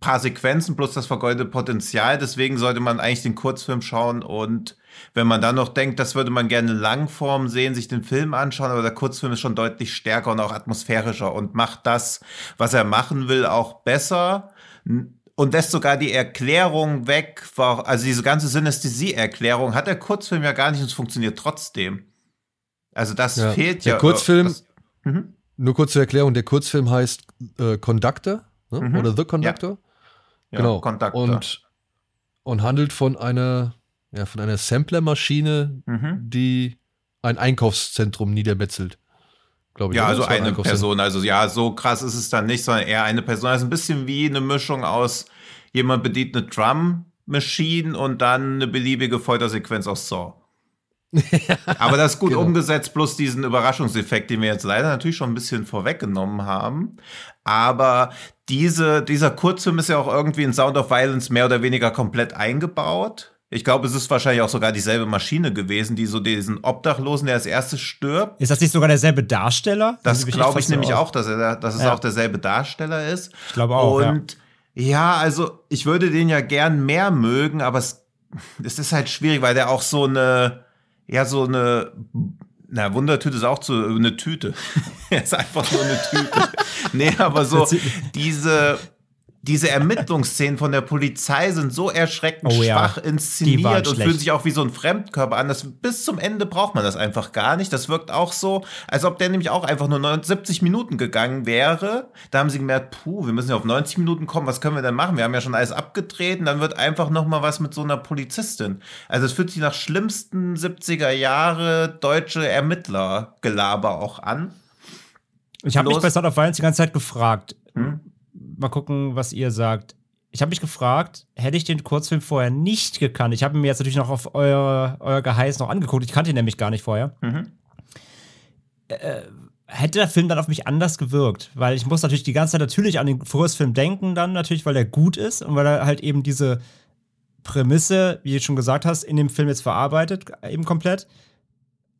paar Sequenzen plus das vergeudete Potenzial. Deswegen sollte man eigentlich den Kurzfilm schauen und wenn man dann noch denkt, das würde man gerne in Langform sehen, sich den Film anschauen, aber der Kurzfilm ist schon deutlich stärker und auch atmosphärischer und macht das, was er machen will, auch besser und lässt sogar die Erklärung weg, war- also diese ganze Synästhesie-Erklärung hat der Kurzfilm ja gar nicht und es funktioniert trotzdem. Also das Ja. fehlt Der ja. Kurzfilm- Das, mhm. Nur kurz zur Erklärung, der Kurzfilm heißt äh, Conductor ne? Mhm. oder The Conductor. ja, genau. Conductor. Und, und handelt von einer, ja, von einer Samplermaschine, mhm. die ein Einkaufszentrum niedermetzelt. Glaube ich. Ja, also eine. Person. Also ja, so krass ist es dann nicht, sondern eher eine Person. Also ein bisschen wie eine Mischung aus jemand bedient eine Drum Machine und dann eine beliebige Foltersequenz aus Saw. Aber das ist gut Genau. umgesetzt, plus diesen Überraschungseffekt, den wir jetzt leider natürlich schon ein bisschen vorweggenommen haben. Aber diese, dieser Kurzfilm ist ja auch irgendwie in Sound of Violence mehr oder weniger komplett eingebaut. Ich glaube, es ist wahrscheinlich auch sogar dieselbe Maschine gewesen, die so diesen Obdachlosen, der als erstes stirbt, Ist das nicht sogar derselbe Darsteller? das mich glaube ich nämlich auch, dass, er, dass es Ja. auch derselbe Darsteller ist. Ich glaube auch, ja. Und ja. also ich würde den ja gern mehr mögen, aber es, es ist halt schwierig, weil der auch so eine, ja, so eine, na, Wundertüte ist auch zu, eine Tüte. er ist einfach nur eine Tüte. nee, aber so diese, diese Ermittlungsszenen von der Polizei sind so erschreckend Oh ja, schwach waren inszeniert und schlecht. fühlen sich auch wie so ein Fremdkörper an. Das, bis zum Ende braucht man das einfach gar nicht. Das wirkt auch so, als ob der nämlich auch einfach nur 79 Minuten gegangen wäre. Da haben sie gemerkt, puh, wir müssen ja auf 90 Minuten kommen. Was können wir denn machen? Wir haben ja schon alles abgetreten. Dann wird einfach noch mal was mit so einer Polizistin. Also es fühlt sich nach schlimmsten 70er Jahre deutsche Ermittlergelaber auch an. Ich habe mich bei Sound of Violence die ganze Zeit gefragt. Hm? Mal gucken, was ihr sagt. Ich habe mich gefragt, hätte ich den Kurzfilm vorher nicht gekannt. Ich habe mir jetzt natürlich noch auf euer, euer Geheiß noch angeguckt. Ich kannte ihn nämlich gar nicht vorher. Mhm. Äh, hätte der Film dann auf mich anders gewirkt? Weil ich muss natürlich die ganze Zeit natürlich an den Kurzfilm denken, dann natürlich, weil er gut ist und weil er halt eben diese Prämisse, wie du schon gesagt hast, in dem Film jetzt verarbeitet, eben komplett.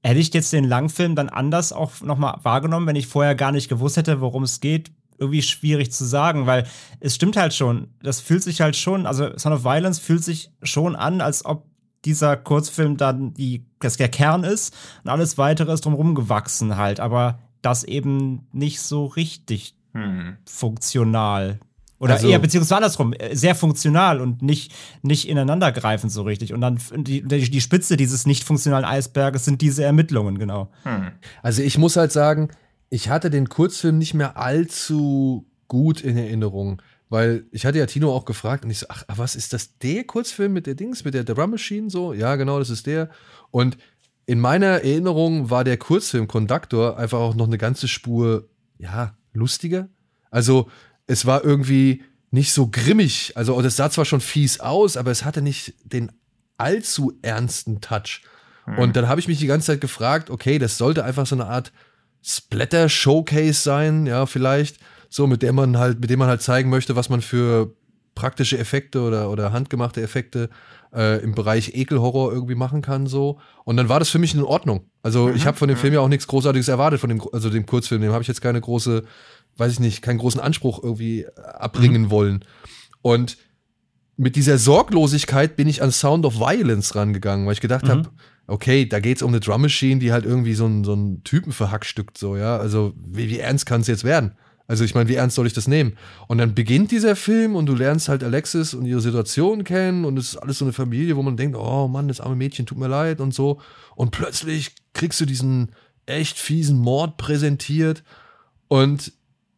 Hätte ich jetzt den Langfilm dann anders auch nochmal wahrgenommen, wenn ich vorher gar nicht gewusst hätte, worum es geht? Irgendwie schwierig zu sagen, weil es stimmt halt schon. Das fühlt sich halt schon, also Son of Violence fühlt sich schon an, als ob dieser Kurzfilm dann die, das der Kern ist und alles weitere ist drumherum gewachsen halt, aber das eben nicht so richtig Hm. funktional. Oder Also- eher, beziehungsweise andersrum, äh, sehr funktional und nicht, nicht ineinandergreifend so richtig. Und dann die die Spitze dieses nicht funktionalen Eisberges sind diese Ermittlungen, genau. Hm. Also ich muss halt sagen, ich hatte den Kurzfilm nicht mehr allzu gut in Erinnerung, weil ich hatte ja Tino auch gefragt und ich so, ach, was ist das der Kurzfilm mit der Dings, mit der Drum Machine so? Ja, genau, das ist der. Und in meiner Erinnerung war der Kurzfilm Conductor einfach auch noch eine ganze Spur, ja, lustiger. Also es war irgendwie nicht so grimmig. Also das sah zwar schon fies aus, aber es hatte nicht den allzu ernsten Touch. Und dann habe ich mich die ganze Zeit gefragt, okay, das sollte einfach so eine Art Splatter-Showcase sein, ja, vielleicht, so, mit der man halt, mit dem man halt zeigen möchte, was man für praktische Effekte oder, oder handgemachte Effekte äh, im Bereich Ekelhorror irgendwie machen kann, so. Und dann war das für mich in Ordnung. Also ich habe von dem Film ja auch nichts Großartiges erwartet, von dem, also dem Kurzfilm, dem habe ich jetzt keine große, weiß ich nicht, keinen großen Anspruch irgendwie abbringen wollen. Und mit dieser Sorglosigkeit bin ich an Sound of Violence rangegangen, weil ich gedacht Mhm. habe, okay, da geht es um eine Drum Machine, die halt irgendwie so einen so einen Typen verhackstückt, so, ja. Also, wie, wie ernst kann es jetzt werden? Also, ich meine, wie ernst soll ich das nehmen? Und dann beginnt dieser Film und du lernst halt Alexis und ihre Situation kennen und es ist alles so eine Familie, wo man denkt, oh Mann, das arme Mädchen tut mir leid und so. Und plötzlich kriegst du diesen echt fiesen Mord präsentiert und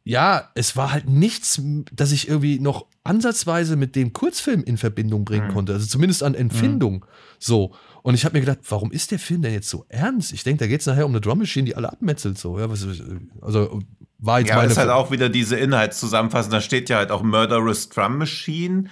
ja, es war halt nichts, das ich irgendwie noch ansatzweise mit dem Kurzfilm in Verbindung bringen mhm. konnte. Also zumindest an Empfindung. Mhm. So. Und ich habe mir gedacht, warum ist der Film denn jetzt so ernst? Ich denke, da geht es nachher um eine Drum Machine, die alle abmetzelt. So. Ja, was, also war jetzt ja, meine. ist halt auch wieder diese Inhaltszusammenfassung. Da steht ja halt auch Murderous Drum Machine.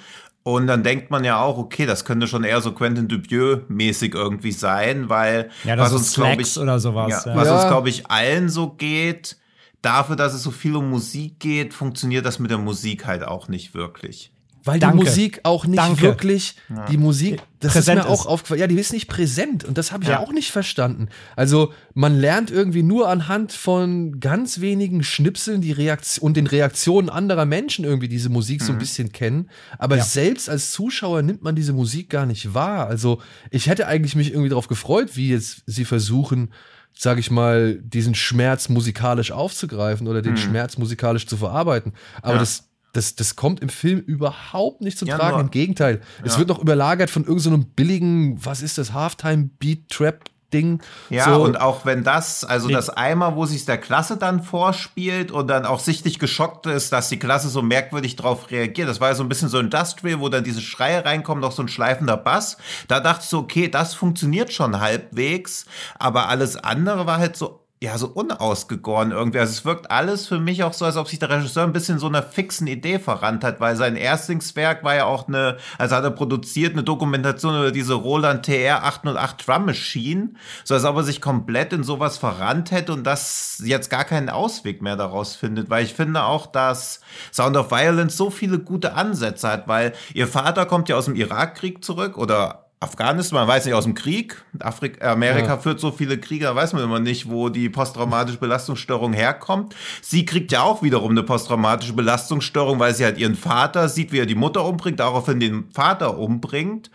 Und dann denkt man ja auch, okay, das könnte schon eher so Quentin Dupieux-mäßig irgendwie sein, weil ja, was uns, glaube ich, oder sowas. Ja, ja. Was uns, glaube ich, allen so geht, dafür, dass es so viel um Musik geht, funktioniert das mit der Musik halt auch nicht wirklich. Weil Danke. die Musik auch nicht Danke. wirklich, ja. die Musik, das präsent ist mir auch aufgefallen. Ja, die ist nicht präsent und das habe ich ja. auch nicht verstanden. Also man lernt irgendwie nur anhand von ganz wenigen Schnipseln die Reaktion und den Reaktionen anderer Menschen irgendwie diese Musik mhm. so ein mhm. bisschen kennen. Aber ja. selbst als Zuschauer nimmt man diese Musik gar nicht wahr. Also ich hätte eigentlich mich irgendwie darauf gefreut, wie jetzt sie versuchen, sage ich mal, diesen Schmerz musikalisch aufzugreifen oder den hm. Schmerz musikalisch zu verarbeiten. Aber ja. das, das, das kommt im Film überhaupt nicht zum ja, Tragen. Im Gegenteil. Ja. Es wird noch überlagert von irgendeinem so billigen, was ist das, Halftime-Beat-Trap Ding. Ja, so. und auch wenn das, also das einmal, wo sich der Klasse dann vorspielt und dann auch sichtlich geschockt ist, dass die Klasse so merkwürdig drauf reagiert. Das war ja so ein bisschen so Industrial, wo dann diese Schreie reinkommen, noch so ein schleifender Bass. Da dachte ich so, okay, das funktioniert schon halbwegs, aber alles andere war halt so ja, so unausgegoren irgendwie. Also es wirkt alles für mich auch so, als ob sich der Regisseur ein bisschen so einer fixen Idee verrannt hat, weil sein Erstlingswerk war ja auch eine, also hat er produziert eine Dokumentation über diese Roland TR 808 Drum Machine, so als ob er sich komplett in sowas verrannt hätte und das jetzt gar keinen Ausweg mehr daraus findet, weil ich finde auch, dass Sound of Violence so viele gute Ansätze hat, weil ihr Vater kommt ja aus dem Irakkrieg zurück oder Afghanistan, man weiß nicht aus dem Krieg. Afrika, Amerika ja. führt so viele Kriege, da weiß man immer nicht, wo die posttraumatische Belastungsstörung herkommt. Sie kriegt ja auch wiederum eine posttraumatische Belastungsstörung, weil sie halt ihren Vater sieht, wie er die Mutter umbringt, daraufhin den Vater umbringt.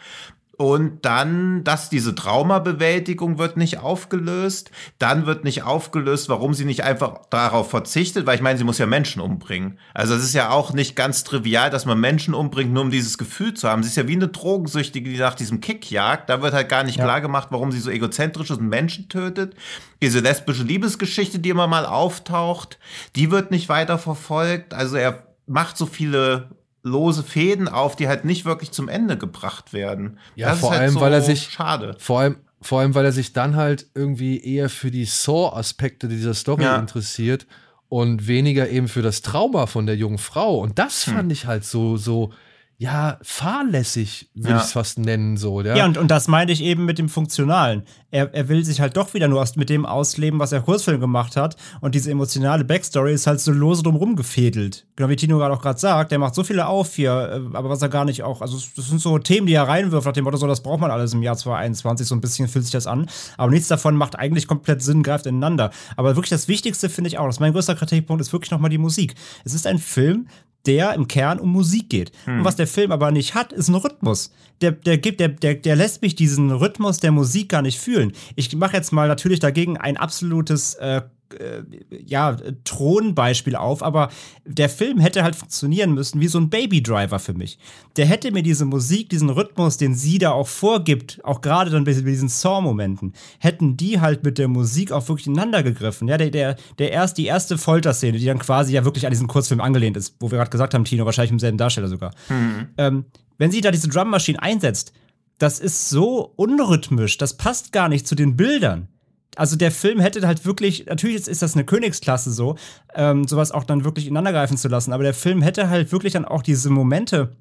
Und dann, dass diese Traumabewältigung wird nicht aufgelöst. Dann wird nicht aufgelöst, warum sie nicht einfach darauf verzichtet, weil ich meine, sie muss ja Menschen umbringen. Also es ist ja auch nicht ganz trivial, dass man Menschen umbringt, nur um dieses Gefühl zu haben. Sie ist ja wie eine Drogensüchtige, die nach diesem Kick jagt. Da wird halt gar nicht ja. klar gemacht, warum sie so egozentrisch ist und Menschen tötet. Diese lesbische Liebesgeschichte, die immer mal auftaucht, die wird nicht weiter verfolgt. Also er macht so viele lose Fäden auf, die halt nicht wirklich zum Ende gebracht werden. Ja, das vor halt allem, so weil er sich schade. Vor allem, vor allem, weil er sich dann halt irgendwie eher für die Saw-Aspekte dieser Story ja. interessiert und weniger eben für das Trauma von der jungen Frau. Und das hm. fand ich halt so, so ja, fahrlässig, würde ja. ich es fast nennen, so. Ja, ja und, und das meinte ich eben mit dem Funktionalen. Er, er will sich halt doch wieder nur aus, mit dem ausleben, was er Kurzfilm gemacht hat. Und diese emotionale Backstory ist halt so lose drumherum gefädelt. Genau wie Tino gerade auch gerade sagt, der macht so viele auf hier, äh, aber was er gar nicht auch, also das sind so Themen, die er reinwirft, nach dem Motto, so, das braucht man alles im Jahr 2021, so ein bisschen fühlt sich das an. Aber nichts davon macht eigentlich komplett Sinn, greift ineinander. Aber wirklich das Wichtigste finde ich auch, das ist mein größter Kritikpunkt, ist wirklich nochmal die Musik. Es ist ein Film, der im Kern um Musik geht. Hm. Und was der Film aber nicht hat, ist ein Rhythmus. Der, der, gibt, der, der, der lässt mich diesen Rhythmus der Musik gar nicht fühlen. Ich mache jetzt mal natürlich dagegen ein absolutes äh, äh, ja, Thronbeispiel auf, aber der Film hätte halt funktionieren müssen wie so ein Baby Driver für mich. Der hätte mir diese Musik, diesen Rhythmus, den sie da auch vorgibt, auch gerade dann bei diesen Saw-Momenten, hätten die halt mit der Musik auch wirklich ineinander gegriffen. Ja, der, der, der erst, die erste Folterszene, die dann quasi ja wirklich an diesen Kurzfilm angelehnt ist, wo wir gerade gesagt haben, Tino, wahrscheinlich im selben Darsteller sogar. Mhm. Ähm, wenn sie da diese Drum Machine einsetzt, das ist so unrhythmisch, das passt gar nicht zu den Bildern also der Film hätte halt wirklich, natürlich ist das eine Königsklasse so, ähm, sowas auch dann wirklich ineinandergreifen zu lassen, aber der Film hätte halt wirklich dann auch diese Momente,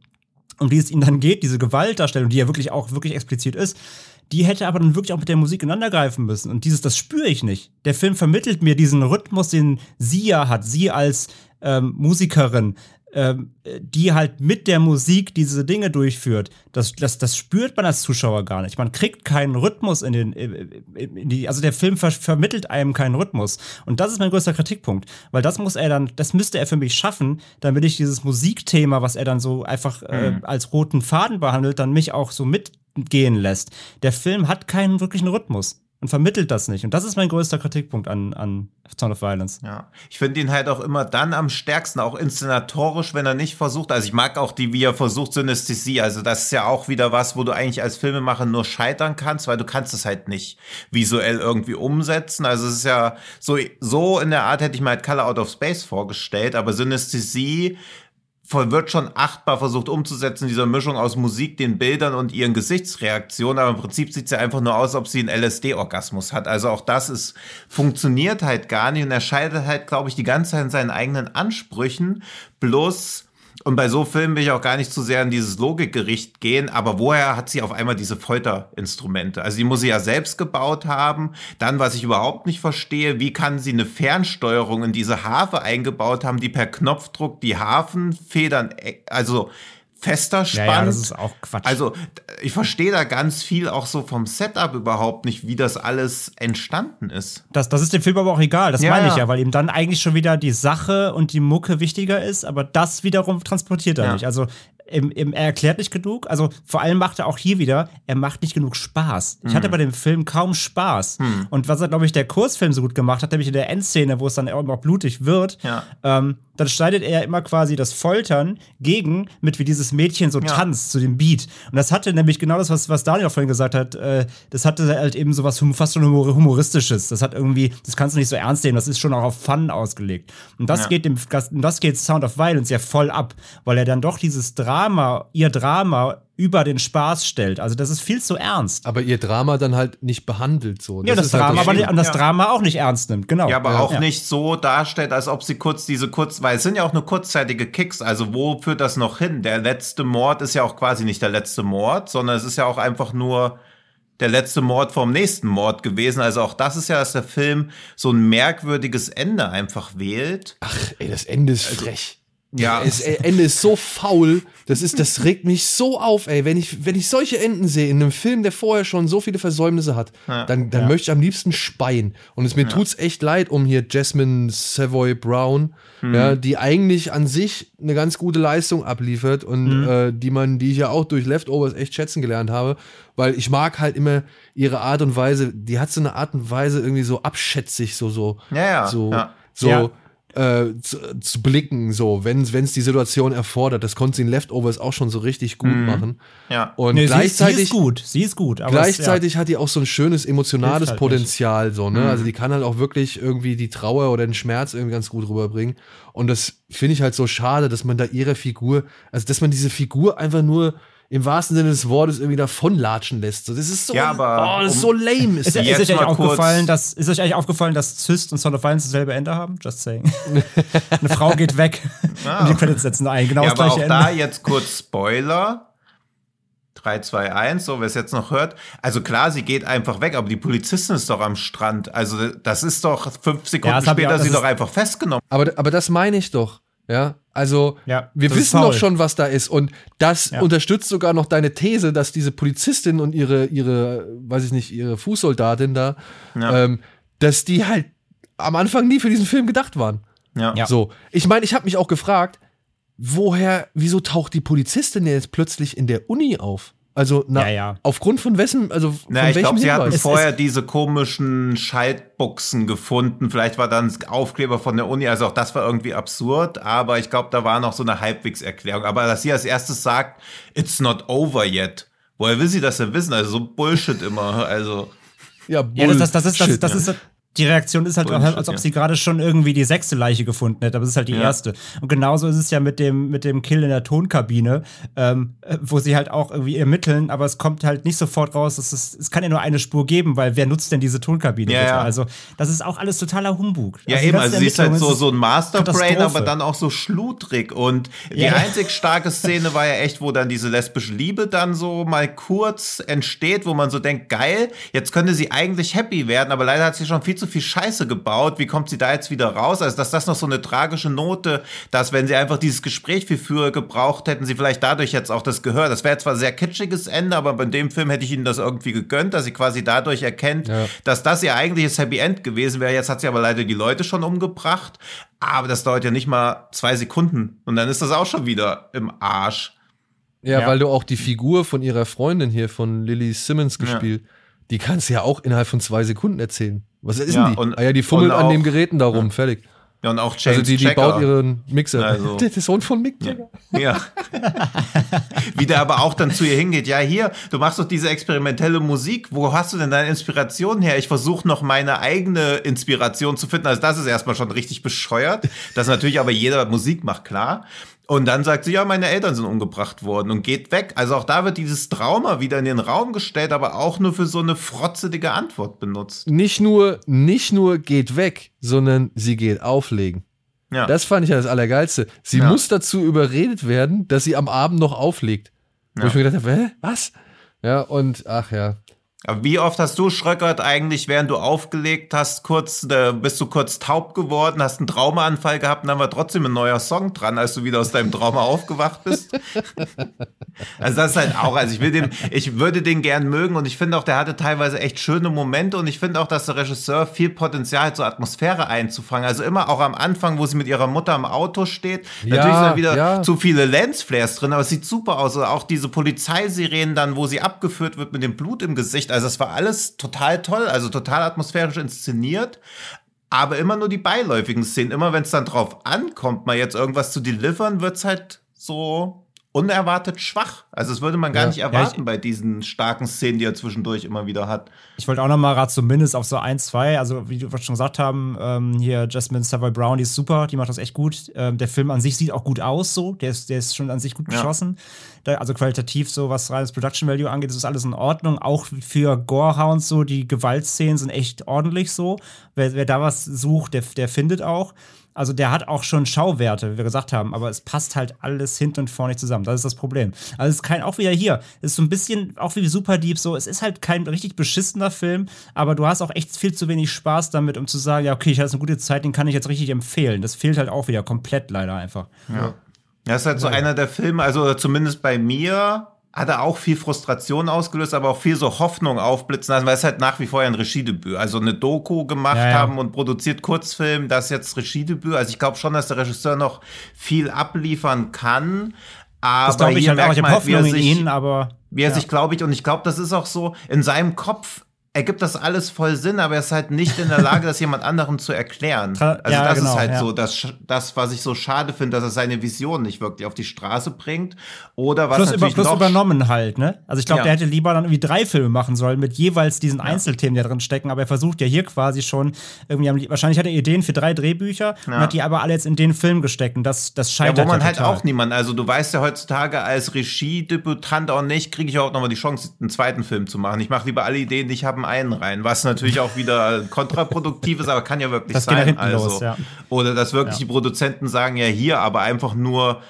um die es ihm dann geht, diese Gewaltdarstellung, die ja wirklich auch wirklich explizit ist, die hätte aber dann wirklich auch mit der Musik ineinandergreifen müssen. Und dieses, das spüre ich nicht. Der Film vermittelt mir diesen Rhythmus, den sie ja hat, sie als ähm, Musikerin, ähm, die halt mit der Musik diese Dinge durchführt, das, das, das spürt man als Zuschauer gar nicht. Man kriegt keinen Rhythmus in den, in die, also der Film ver vermittelt einem keinen Rhythmus. Und das ist mein größter Kritikpunkt, weil das muss er dann, das müsste er für mich schaffen, damit ich dieses Musikthema, was er dann so einfach äh, mhm. als roten Faden behandelt, dann mich auch so mit gehen lässt. Der Film hat keinen wirklichen Rhythmus und vermittelt das nicht. Und das ist mein größter Kritikpunkt an, an Sound of Violence. Ja, ich finde ihn halt auch immer dann am stärksten, auch inszenatorisch, wenn er nicht versucht. Also ich mag auch die, wie er versucht, Synästhesie. Also das ist ja auch wieder was, wo du eigentlich als Filmemacher nur scheitern kannst, weil du kannst es halt nicht visuell irgendwie umsetzen. Also es ist ja so, so in der Art hätte ich mir halt Color Out of Space vorgestellt, aber Synästhesie wird schon achtbar versucht umzusetzen, dieser Mischung aus Musik, den Bildern und ihren Gesichtsreaktionen, aber im Prinzip sieht sie einfach nur aus, ob sie einen LSD-Orgasmus hat. Also auch das ist, funktioniert halt gar nicht und er scheitert halt, glaube ich, die ganze Zeit in seinen eigenen Ansprüchen, bloß und bei so Filmen will ich auch gar nicht zu sehr in dieses Logikgericht gehen, aber woher hat sie auf einmal diese Folterinstrumente? Also die muss sie ja selbst gebaut haben. Dann, was ich überhaupt nicht verstehe, wie kann sie eine Fernsteuerung in diese Harfe eingebaut haben, die per Knopfdruck die Hafenfedern, äh, also fester spannt. Ja, ja, das ist auch Quatsch. Also ich verstehe da ganz viel auch so vom Setup überhaupt nicht, wie das alles entstanden ist. Das, das ist dem Film aber auch egal, das ja, meine ich ja, weil ihm dann eigentlich schon wieder die Sache und die Mucke wichtiger ist, aber das wiederum transportiert er nicht. Also im, im, er erklärt nicht genug. Also vor allem macht er auch hier wieder, er macht nicht genug Spaß. Ich mhm. hatte bei dem Film kaum Spaß. Mhm. Und was er, glaube ich, der Kurzfilm so gut gemacht hat, nämlich in der Endszene, wo es dann auch blutig wird, ja. ähm, dann schneidet er immer quasi das Foltern gegen, mit wie dieses Mädchen so ja. tanzt zu dem Beat. Und das hatte nämlich genau das, was, was Daniel vorhin gesagt hat, äh, das hatte halt eben so was fast schon humoristisches. Das hat irgendwie, das kannst du nicht so ernst nehmen, das ist schon auch auf Fun ausgelegt. Und das ja. geht dem, das geht Sound of Violence ja voll ab, weil er dann doch dieses Drama, ihr Drama über den Spaß stellt. Also das ist viel zu ernst. Aber ihr Drama dann halt nicht behandelt so. Das ja, das, Drama, halt das, aber das ja. Drama auch nicht ernst nimmt, genau. Ja, aber ja. auch ja. nicht so darstellt, als ob sie kurz diese kurz, weil es sind ja auch nur kurzzeitige Kicks. Also wo führt das noch hin? Der letzte Mord ist ja auch quasi nicht der letzte Mord, sondern es ist ja auch einfach nur der letzte Mord vom nächsten Mord gewesen. Also auch das ist ja, dass der Film so ein merkwürdiges Ende einfach wählt. Ach, ey, das Ende ist frech. Ja. Das Ende ist so faul. Das ist, das regt mich so auf, ey. Wenn ich, wenn ich solche Enden sehe in einem Film, der vorher schon so viele Versäumnisse hat, ja. dann, dann ja. möchte ich am liebsten speien. Und es mir ja. tut's echt leid um hier Jasmine Savoy Brown, mhm. ja, die eigentlich an sich eine ganz gute Leistung abliefert und mhm. äh, die man, die ich ja auch durch Leftovers echt schätzen gelernt habe, weil ich mag halt immer ihre Art und Weise. Die hat so eine Art und Weise irgendwie so abschätzig, so so, ja, ja. so, so äh, zu, zu, blicken, so, wenn es die Situation erfordert. Das konnte sie in Leftovers auch schon so richtig gut mm. machen. Ja. Und nee, gleichzeitig. Sie ist, gut, sie ist gut. gleichzeitig es, ja. hat die auch so ein schönes emotionales halt Potenzial, nicht. so, ne? Mm. Also die kann halt auch wirklich irgendwie die Trauer oder den Schmerz irgendwie ganz gut rüberbringen. Und das finde ich halt so schade, dass man da ihre Figur, also dass man diese Figur einfach nur im wahrsten Sinne des Wortes irgendwie davonlatschen lässt. So, das ist so, ja, aber oh, das ist so lame. Ist, ist, ist, euch eigentlich aufgefallen, dass, ist euch eigentlich aufgefallen, dass Zyst und Son of Violence dasselbe Ende haben? Just saying. Eine Frau geht weg ah. und die Credits setzen ein. Genau ja, das gleiche aber auch Ende. da jetzt kurz Spoiler. 3, 2, 1, so wer es jetzt noch hört. Also klar, sie geht einfach weg, aber die Polizistin ist doch am Strand. Also das ist doch fünf Sekunden ja, später, auch, sie doch einfach festgenommen. Aber, aber das meine ich doch. Ja, also ja, wir wissen doch schon, was da ist. Und das ja. unterstützt sogar noch deine These, dass diese Polizistin und ihre, ihre, weiß ich nicht, ihre Fußsoldatin da, ja. ähm, dass die halt am Anfang nie für diesen Film gedacht waren. Ja. So. Ich meine, ich habe mich auch gefragt, woher, wieso taucht die Polizistin jetzt plötzlich in der Uni auf? Also na, ja, ja. aufgrund von wessen, also von na, ich glaube, sie hatten vorher diese komischen Schaltbuchsen gefunden. Vielleicht war dann Aufkleber von der Uni, also auch das war irgendwie absurd, aber ich glaube, da war noch so eine Halbwegs-Erklärung. Aber dass sie als erstes sagt, it's not over yet. Woher will sie das denn wissen? Also so Bullshit immer. Also. Ja, Bullshit, ja das, das, das, ist, das, das, ist, die Reaktion ist halt, Bullshit, als ob sie gerade schon irgendwie die sechste Leiche gefunden hätte, aber es ist halt die ja. erste. Und genauso ist es ja mit dem, mit dem Kill in der Tonkabine, ähm, wo sie halt auch irgendwie ermitteln, aber es kommt halt nicht sofort raus, es, es kann ja nur eine Spur geben, weil wer nutzt denn diese Tonkabine? Ja, ja. Also, das ist auch alles totaler Humbug. Ja, also, eben, also sie ist halt so, so ein Masterbrain, aber dann auch so schludrig. Und die einzig starke Szene war ja echt, wo dann diese lesbische Liebe dann so mal kurz entsteht, wo man so denkt, geil, jetzt könnte sie eigentlich happy werden, aber leider hat sie schon viel zu viel Scheiße gebaut. Wie kommt sie da jetzt wieder raus? Also, dass das noch so eine tragische Note, dass wenn sie einfach dieses Gespräch viel früher gebraucht hätten, sie vielleicht dadurch jetzt auch das Gehör. Das wäre zwar sehr kitschiges Ende, aber bei dem Film hätte ich ihnen das irgendwie gegönnt, dass sie quasi dadurch erkennt, ja. dass das ihr eigentliches Happy End gewesen wäre. Jetzt hat sie aber leider die Leute schon umgebracht. Aber das dauert ja nicht mal zwei Sekunden. Und dann ist das auch schon wieder im Arsch. Ja, Ja. weil du auch die Figur von ihrer Freundin hier, von Lily Simmons Ja. gespielt, die kannst du ja auch innerhalb von zwei Sekunden erzählen. Was ist Ja, denn die? und- ah ja, die fummelt und an auch- den Geräten da rum, fertig. Ja, und auch James Also die, die Checker. baut ihren Mixer. Also- der Sohn von Mick Jagger. Ja. Wie der aber auch dann zu ihr hingeht. Ja, hier, du machst doch diese experimentelle Musik. Wo hast du denn deine Inspiration her? Ich versuche noch meine eigene Inspiration zu finden. Also das ist erstmal schon richtig bescheuert. Dass natürlich aber jeder Musik macht, klar. Und dann sagt sie, ja, meine Eltern sind umgebracht worden und geht weg. Also auch da wird dieses Trauma wieder in den Raum gestellt, aber auch nur für so eine frotzelige Antwort benutzt. Nicht nur, nicht nur geht weg, sondern sie geht auflegen. Ja. Das fand ich ja das Allergeilste. Sie Ja. muss dazu überredet werden, dass sie am Abend noch auflegt. Wo Ja. ich mir gedacht habe, hä, was? Ja, und ach ja. Wie oft hast du, Schröckert, eigentlich, während du aufgelegt hast, kurz, äh, bist du kurz taub geworden, hast einen Traumaanfall gehabt und dann war trotzdem ein neuer Song dran, als du wieder aus deinem Trauma aufgewacht bist? also das ist halt auch, also ich will den, ich würde den gern mögen und ich finde auch, der hatte teilweise echt schöne Momente und ich finde auch, dass der Regisseur viel Potenzial hat, so Atmosphäre einzufangen. Also immer auch am Anfang, wo sie mit ihrer Mutter im Auto steht, Ja, natürlich sind wieder ja. zu viele Lensflares drin, aber es sieht super aus. Oder auch diese Polizeisirenen dann, wo sie abgeführt wird mit dem Blut im Gesicht. Also es war alles total toll, also total atmosphärisch inszeniert. Aber immer nur die beiläufigen Szenen. Immer wenn es dann drauf ankommt, mal jetzt irgendwas zu delivern, wird's halt so unerwartet schwach. Also das würde man gar Ja. nicht erwarten bei diesen starken Szenen, die er zwischendurch immer wieder hat. Ich wollte auch noch mal gerade zumindest auf so ein, zwei, also wie wir schon gesagt haben, ähm, hier Jasmine Savoy Brown, die ist super, die macht das echt gut. Ähm, der Film an sich sieht auch gut aus, so, der ist, der ist schon an sich gut Ja. geschossen. Da, also qualitativ, so was reines Production Value angeht, ist das alles in Ordnung. Auch für Gorehounds so, die Gewaltszenen sind echt ordentlich so. Wer, wer da was sucht, der, der findet auch. Also der hat auch schon Schauwerte, wie wir gesagt haben, aber es passt halt alles hinten und vorne nicht zusammen. Das ist das Problem. Also es ist kein, auch wieder hier, es ist so ein bisschen, auch wie Super Deep so, es ist halt kein richtig beschissener Film, aber du hast auch echt viel zu wenig Spaß damit, um zu sagen, ja, okay, ich hatte eine gute Zeit, den kann ich jetzt richtig empfehlen. Das fehlt halt auch wieder komplett leider einfach. Ja. Das ist halt so einer der Filme, also zumindest bei mir hat er auch viel Frustration ausgelöst, aber auch viel so Hoffnung aufblitzen lassen, weil es halt nach wie vor ja ein Regiedebüt, also eine Doku gemacht Ja, ja. haben und produziert Kurzfilm, das ist jetzt Regiedebüt. Also ich glaube schon, dass der Regisseur noch viel abliefern kann. Aber Das glaube ich hier halt auch. Ich merkt man halt, wie er sich, ihn, aber. wie er ja. sich, glaube ich, und ich glaube, das ist auch so, in seinem Kopf ergibt das alles voll Sinn, aber er ist halt nicht in der Lage, das jemand anderem zu erklären. Also ja, das genau, ist halt ja. so, das, das, was ich so schade finde, dass er seine Vision nicht wirklich auf die Straße bringt. Oder was Plus, über, natürlich plus noch übernommen halt, ne? Also ich glaube, Ja. der hätte lieber dann irgendwie drei Filme machen sollen mit jeweils diesen Einzelthemen, die da drin stecken, aber er versucht ja hier quasi schon irgendwie, wahrscheinlich hat er Ideen für drei Drehbücher und Ja. hat die aber alle jetzt in den Film gesteckt und das, das Ja, scheitert wo man halt total. auch niemand, also du weißt ja heutzutage als Regiedebütant auch nicht, kriege ich auch nochmal die Chance, einen zweiten Film zu machen. Ich mache lieber alle Ideen, die ich habe, in einen rein, was natürlich auch wieder kontraproduktiv ist, aber kann ja wirklich Das sein. also. los, ja. Oder dass wirklich Ja. die Produzenten sagen, ja hier, aber einfach nur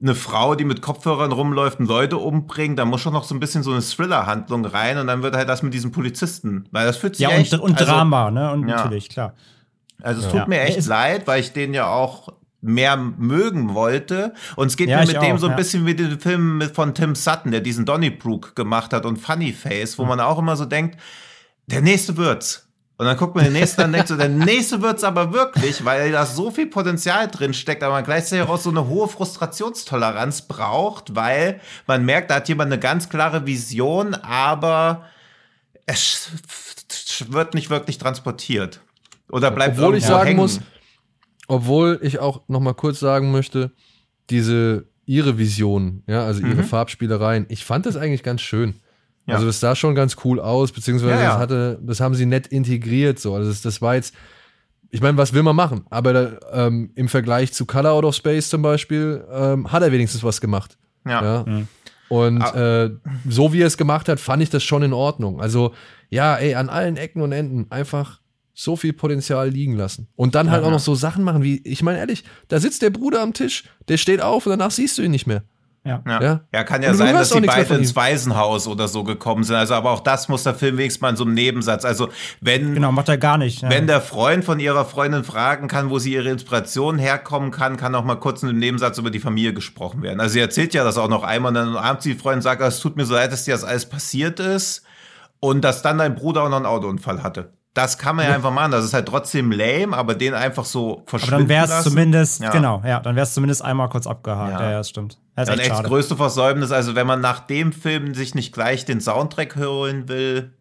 eine Frau, die mit Kopfhörern rumläuft und Leute umbringt, da muss schon noch so ein bisschen so eine Thriller-Handlung rein und dann wird halt das mit diesem Polizisten, weil das fühlt sich Ja, echt, und, und also, Drama, ne? Und Ja. natürlich, klar. also es tut mir echt leid, weil ich den ja auch mehr mögen wollte. Und es geht Ja, mir mit dem auch, so ein ja. bisschen wie den Film von Tim Sutton, der diesen Donnybrook gemacht hat und Funny Face, Hm. wo man auch immer so denkt, der nächste wird's. Und dann guckt man den nächsten an und denkt so, der nächste wird's aber wirklich, weil da so viel Potenzial drin steckt, aber man gleichzeitig auch so eine hohe Frustrationstoleranz braucht, weil man merkt, da hat jemand eine ganz klare Vision, aber es wird nicht wirklich transportiert. Oder bleibt Obwohl ich sagen hängen. muss, obwohl ich auch noch mal kurz sagen möchte, diese ihre Vision, ja, also ihre Mhm. Farbspielereien, ich fand das eigentlich ganz schön. Ja. Also das sah schon ganz cool aus, beziehungsweise Ja, ja. Das, hatte, das haben sie nett integriert. So, also das, das war jetzt, ich meine, was will man machen? Aber da, ähm, im Vergleich zu Color Out of Space zum Beispiel ähm, hat er wenigstens was gemacht. Ja. Ja. Und Ah. äh, so wie er es gemacht hat, fand ich das schon in Ordnung. Also, ja, ey, an allen Ecken und Enden einfach so viel Potenzial liegen lassen. Und dann halt auch noch so Sachen machen wie, ich meine ehrlich, da sitzt der Bruder am Tisch, der steht auf und danach siehst du ihn nicht mehr. Ja. Ja. Ja. kann ja sein, dass die nichts mehr beide von ins. Waisenhaus oder so gekommen sind. Also, aber auch das muss der Film wenigstens mal in so einem Nebensatz. Also, wenn, Genau, macht er gar nicht. Ja. wenn der Freund von ihrer Freundin fragen kann, wo sie ihre Inspiration herkommen kann, kann auch mal kurz in einem Nebensatz über die Familie gesprochen werden. Also, sie erzählt ja das auch noch einmal und dann abends die Freundin sagt, es tut mir so leid, dass dir das alles passiert ist und dass dann dein Bruder auch noch einen Autounfall hatte. Das kann man ja einfach machen. Das ist halt trotzdem lame, aber den einfach so verschwinden Aber dann wäre es zumindest, Ja. genau, ja, dann wäre es zumindest einmal kurz abgehakt. Ja. Ja, ja, das stimmt. Das ist Dann echt echt das größte Versäumnis. Also wenn man nach dem Film sich nicht gleich den Soundtrack holen will.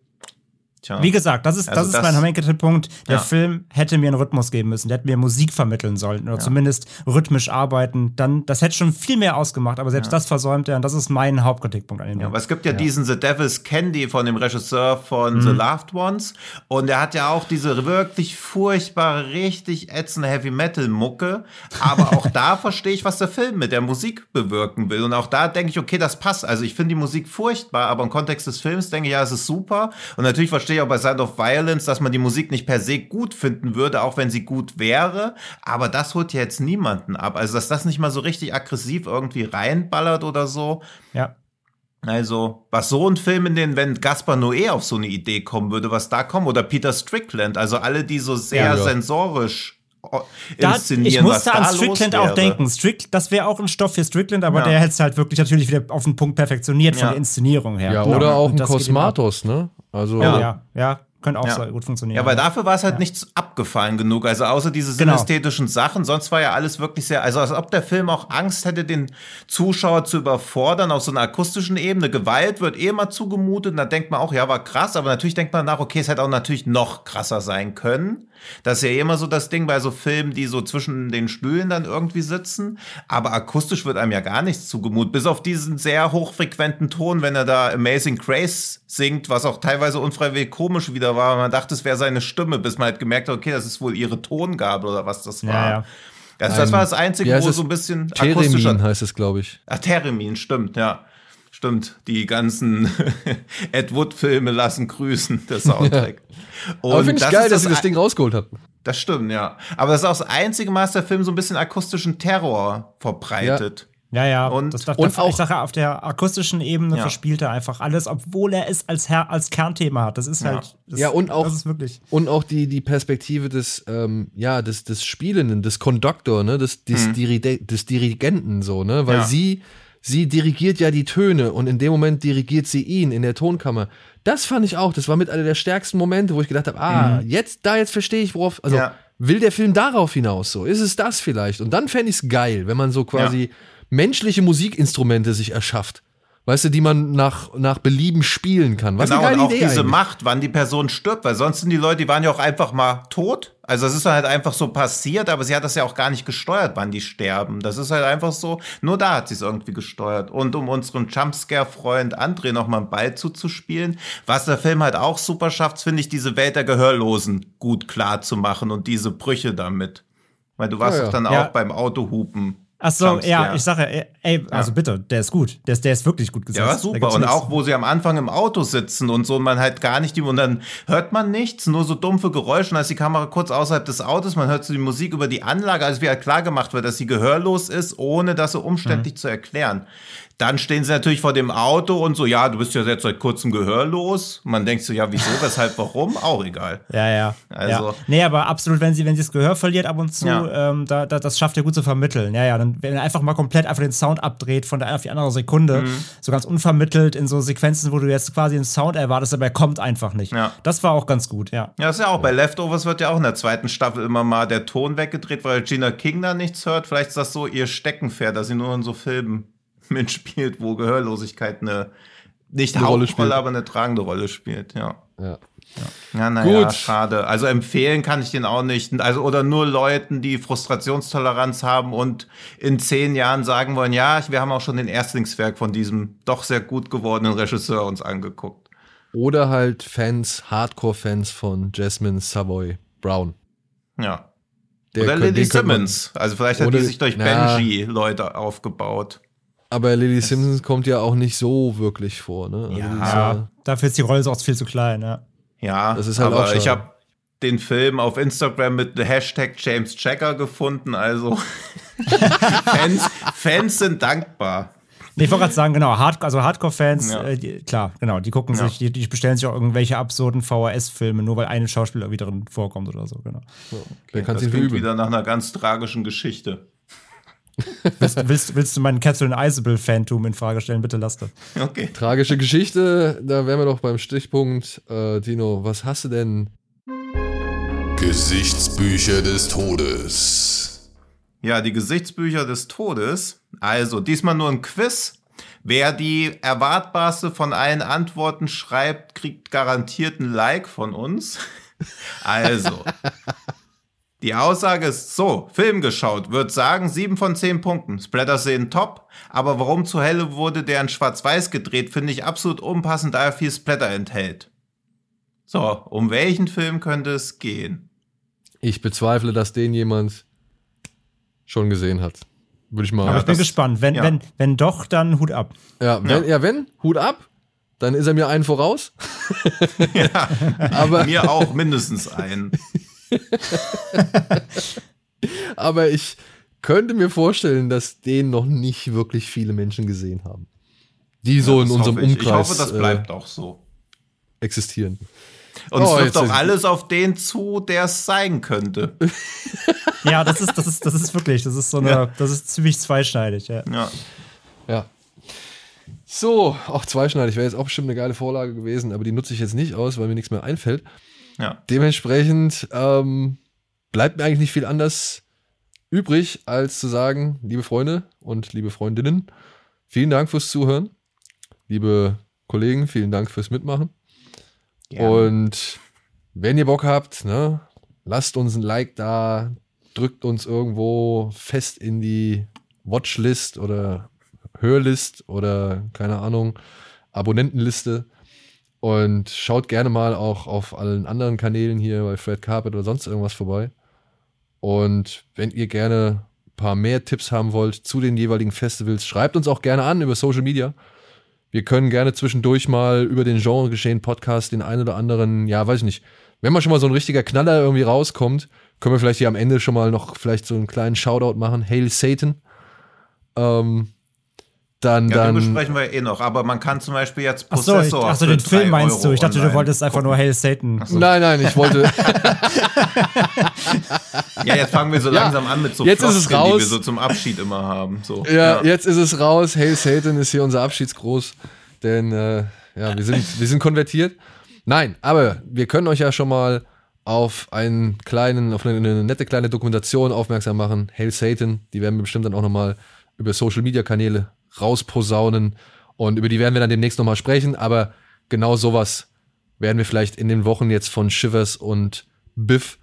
Tja. Wie gesagt, das ist, Also das ist das- mein Hamann-Punkt. Der Ja. Film hätte mir einen Rhythmus geben müssen. Der hätte mir Musik vermitteln sollen oder zumindest rhythmisch arbeiten. Dann, das hätte schon viel mehr ausgemacht, aber selbst das versäumt er und das ist mein Hauptkritikpunkt an dem Ja, Film. aber es gibt ja, diesen The Devil's Candy von dem Regisseur von The Loved Ones. Und er hat ja auch diese wirklich furchtbare, richtig ätzende Heavy Metal Mucke. Aber auch da verstehe ich, was der Film mit der Musik bewirken will. Und auch da denke ich, okay, das passt. Also ich finde die Musik furchtbar, aber im Kontext des Films denke ich, ja, es ist super. Und natürlich verstehe auch bei Sound of Violence, dass man die Musik nicht per se gut finden würde, auch wenn sie gut wäre. Aber das holt ja jetzt niemanden ab. Also dass das nicht mal so richtig aggressiv irgendwie reinballert oder so. Ja. Also, was so ein Film in den, wenn Gaspar Noé auf so eine Idee kommen würde, was da kommt, oder Peter Strickland, also alle, die so sehr Ja. sensorisch oh, Da, ich musste da an Strickland auch denken. Strick, das wäre auch ein Stoff für Strickland, aber Ja. der hätte es halt wirklich natürlich wieder auf den Punkt perfektioniert von Ja. der Inszenierung her. Ja, Genau. oder auch Und ein. Kosmatos, ne? Also, Ja, ja, ja, könnte auch Ja. gut funktionieren. Ja, weil dafür war es halt nichts abgefallen genug. Also außer diese Genau. synästhetischen Sachen, sonst war ja alles wirklich sehr, also als ob der Film auch Angst hätte, den Zuschauer zu überfordern auf so einer akustischen Ebene. Gewalt wird eh immer zugemutet und da denkt man auch, ja, war krass, aber natürlich denkt man nach, okay, es hätte auch natürlich noch krasser sein können. Das ist ja immer so das Ding bei so Filmen, die so zwischen den Stühlen dann irgendwie sitzen. Aber akustisch wird einem ja gar nichts zugemutet. Bis auf diesen sehr hochfrequenten Ton, wenn er da Amazing Grace singt, was auch teilweise unfreiwillig komisch wieder war. Man dachte, es wäre seine Stimme, bis man halt gemerkt hat, okay, das ist wohl ihre Tongabe oder was das war. Ja, ja. Also das war das Einzige, heißt wo so ein bisschen akustischer Theremin heißt es, glaube ich. Ah, Theremin, stimmt, ja. Stimmt, die ganzen Ed Wood-Filme lassen grüßen, der Soundtrack. Und Aber finde ich das geil, dass sie das Ding rausgeholt hatten. Das stimmt, ja. Aber das ist auch das einzige Mal, dass der Film so ein bisschen akustischen Terror verbreitet. Ja, ja. Und- das, das, und das, auch- ich sage, ja, auf der akustischen Ebene Ja. verspielt er einfach alles, obwohl er es als, als Kernthema hat. Das ist Ja. halt. Das, Ja, und auch- Das ist wirklich. Und auch die, die Perspektive des, ähm, ja, des, des Spielenden, des Conductor, ne, des, des, Diride des Dirigenten, so, ne, weil Mhm. Ja. sie, sie dirigiert ja die Töne und in dem Moment dirigiert sie ihn in der Tonkammer. Das fand ich auch, das war mit einer der stärksten Momente, wo ich gedacht habe, ah, jetzt, da jetzt verstehe ich, worauf, also, Mhm. Ja. will der Film darauf hinaus, so, ist es das vielleicht? Und dann fände ich es geil, wenn man so quasi menschliche Musikinstrumente sich erschafft. Weißt du, die man nach, nach Belieben spielen kann. Was genau, eine und auch Idee diese eigentlich. Macht, wann die Person stirbt, weil sonst sind die Leute, die waren ja auch einfach mal tot. Also es ist halt einfach so passiert, aber sie hat das ja auch gar nicht gesteuert, wann die sterben. Das ist halt einfach so, nur da hat sie es irgendwie gesteuert. Und um unseren Jumpscare-Freund André noch mal einen Ball zuzuspielen, was der Film halt auch super schafft, finde ich, diese Welt der Gehörlosen gut klar zu machen und diese Brüche damit. Weil du warst Ja, doch ja. dann Ja. auch beim Autohupen. Ach so, Jumpscare. ja, ich sage, ey, ey, also bitte, der ist gut. Der ist, der ist wirklich gut gesetzt. Da super. Und nichts. auch, wo sie am Anfang im Auto sitzen und so, und man halt gar nicht die, und dann hört man nichts, nur so dumpfe Geräusche. Und als die Kamera kurz außerhalb des Autos, man hört so die Musik über die Anlage, als wie halt klar gemacht wird, dass sie gehörlos ist, ohne das so umständlich Mhm. zu erklären. Dann stehen sie natürlich vor dem Auto und so, ja, du bist ja jetzt seit kurzem gehörlos. Man denkt so, ja, wieso, weshalb, warum? Auch egal. Ja, ja. Also- ja. Nee, aber absolut, wenn sie, wenn sie das Gehör verliert ab und zu, Ja. ähm, da, da, das schafft er gut zu vermitteln. Ja, ja, dann, wenn er einfach mal komplett einfach den Sound abdreht von der einen auf die andere Sekunde, Mhm. so ganz unvermittelt in so Sequenzen, wo du jetzt quasi einen Sound erwartest, aber er kommt einfach nicht. Ja. Das war auch ganz gut, ja. Ja, ist ja auch. Bei Leftovers wird ja auch in der zweiten Staffel immer mal der Ton weggedreht, weil Gina King da nichts hört. Vielleicht ist das so ihr Steckenpferd, dass sie nur in so Filmen mitspielt, wo Gehörlosigkeit eine nicht Eine Rolle Hauptrolle, spielt. aber eine tragende Rolle spielt, ja. Ja. Ja, naja, Gut. schade. Also empfehlen kann ich den auch nicht. Also, oder nur Leuten, die Frustrationstoleranz haben und in zehn Jahren sagen wollen, ja, wir haben auch schon den Erstlingswerk von diesem doch sehr gut gewordenen Regisseur uns angeguckt. Oder halt Fans, Hardcore-Fans von Jasmine Savoy Brown. Ja. Der oder Lily Simmons. Also vielleicht hat die sich durch. Benji Leute aufgebaut. Aber Lily Simpson kommt ja auch nicht so wirklich vor, ne? Also Ja. ist Ja, dafür ist die Rolle auch viel zu klein, ja. Ja, Das ist halt aber auch schade. ich habe den Film auf Instagram mit Hashtag James Checker gefunden. Also Fans, Fans sind dankbar. Nee, ich wollte gerade sagen, genau, Hard also Hardcore-Fans, Ja. äh, klar, genau, die gucken Ja. sich, die, die bestellen sich auch irgendwelche absurden VHS-Filme, nur weil ein Schauspieler irgendwie drin vorkommt oder so, genau. Wer kann Das sich klingt wieder nach einer ganz tragischen Geschichte. Willst, willst, willst du meinen Catherine Isabel-Fantum in Frage stellen? Bitte lass das. Okay. Tragische Geschichte, da wären wir doch beim Stichpunkt. Äh, Dino, was hast du denn Gesichtsbücher des Todes. Ja, die Gesichtsbücher des Todes. Also, diesmal nur ein Quiz. Wer die erwartbarste von allen Antworten schreibt, kriegt garantiert ein Like von uns. Also, die Aussage ist so, Film geschaut, wird sagen 7 von 10 Punkten. Splatter sehen top, aber warum zur Hölle wurde der in schwarz-weiß gedreht, finde ich absolut unpassend, da er viel Splatter enthält. So, um welchen Film könnte es gehen? Ich bezweifle, dass den jemand schon gesehen hat. Würde ich mal. Aber ich bin das- gespannt. Wenn, ja. wenn, wenn doch, dann Hut ab. Ja, wenn, ja. wenn, Hut ab, dann ist er mir einen voraus. aber, Mir auch mindestens einen. aber ich könnte mir vorstellen, dass den noch nicht wirklich viele Menschen gesehen haben. Die so Ja, in unserem ich. Umkreis Ich hoffe, das äh, bleibt auch so. existieren. Und Oh, es trifft auch alles auf den zu, der es sein könnte. Ja, das ist, das ist, das ist wirklich, das ist so eine, Ja. das ist ziemlich zweischneidig, ja. Ja. Ja. So, auch zweischneidig wäre jetzt auch bestimmt eine geile Vorlage gewesen, aber die nutze ich jetzt nicht aus, weil mir nichts mehr einfällt. Ja. Dementsprechend ähm, bleibt mir eigentlich nicht viel anders übrig, als zu sagen, liebe Freunde und liebe Freundinnen, vielen Dank fürs Zuhören. Liebe Kollegen, vielen Dank fürs Mitmachen. Und wenn ihr Bock habt, ne, lasst uns ein Like da, drückt uns irgendwo fest in die Watchlist oder Hörlist oder keine Ahnung, Abonnentenliste. Und schaut gerne mal auch auf allen anderen Kanälen hier bei Fred Carpet oder sonst irgendwas vorbei. Und wenn ihr gerne ein paar mehr Tipps haben wollt zu den jeweiligen Festivals, schreibt uns auch gerne an über Social Media. Wir können gerne zwischendurch mal über den Genre geschehen Podcast den einen oder anderen, ja, weiß ich nicht. Wenn mal schon mal so ein richtiger Knaller irgendwie rauskommt, können wir vielleicht hier am Ende schon mal noch vielleicht so einen kleinen Shoutout machen. Hail Satan. Ähm, dann, Ja, den dann. besprechen wir eh noch, aber man kann zum Beispiel jetzt Ach so, ich, Possessor ach so den Film 3 meinst du? Euro Ich dachte, du wolltest einfach gucken. nur Hail Satan. Nein, nein, ich wollte. Ja, jetzt fangen wir so Ja, langsam an mit so jetzt ist es Floskeln, die raus. wir so zum Abschied immer haben. So. Ja, jetzt ist es raus. Hail Satan ist hier unser Abschiedsgruß. Denn äh, ja, wir sind, wir sind konvertiert. Nein, aber wir können euch ja schon mal auf einen kleinen, auf eine, eine nette kleine Dokumentation aufmerksam machen. Hail Satan, die werden wir bestimmt dann auch nochmal über Social Media Kanäle rausposaunen. Und über die werden wir dann demnächst nochmal sprechen. Aber genau sowas werden wir vielleicht in den Wochen jetzt von Shivers und Biff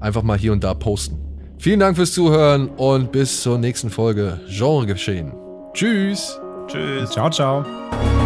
einfach mal hier und da posten. Vielen Dank fürs Zuhören und bis zur nächsten Folge Genre geschehen. Tschüss. Tschüss. Ciao, ciao.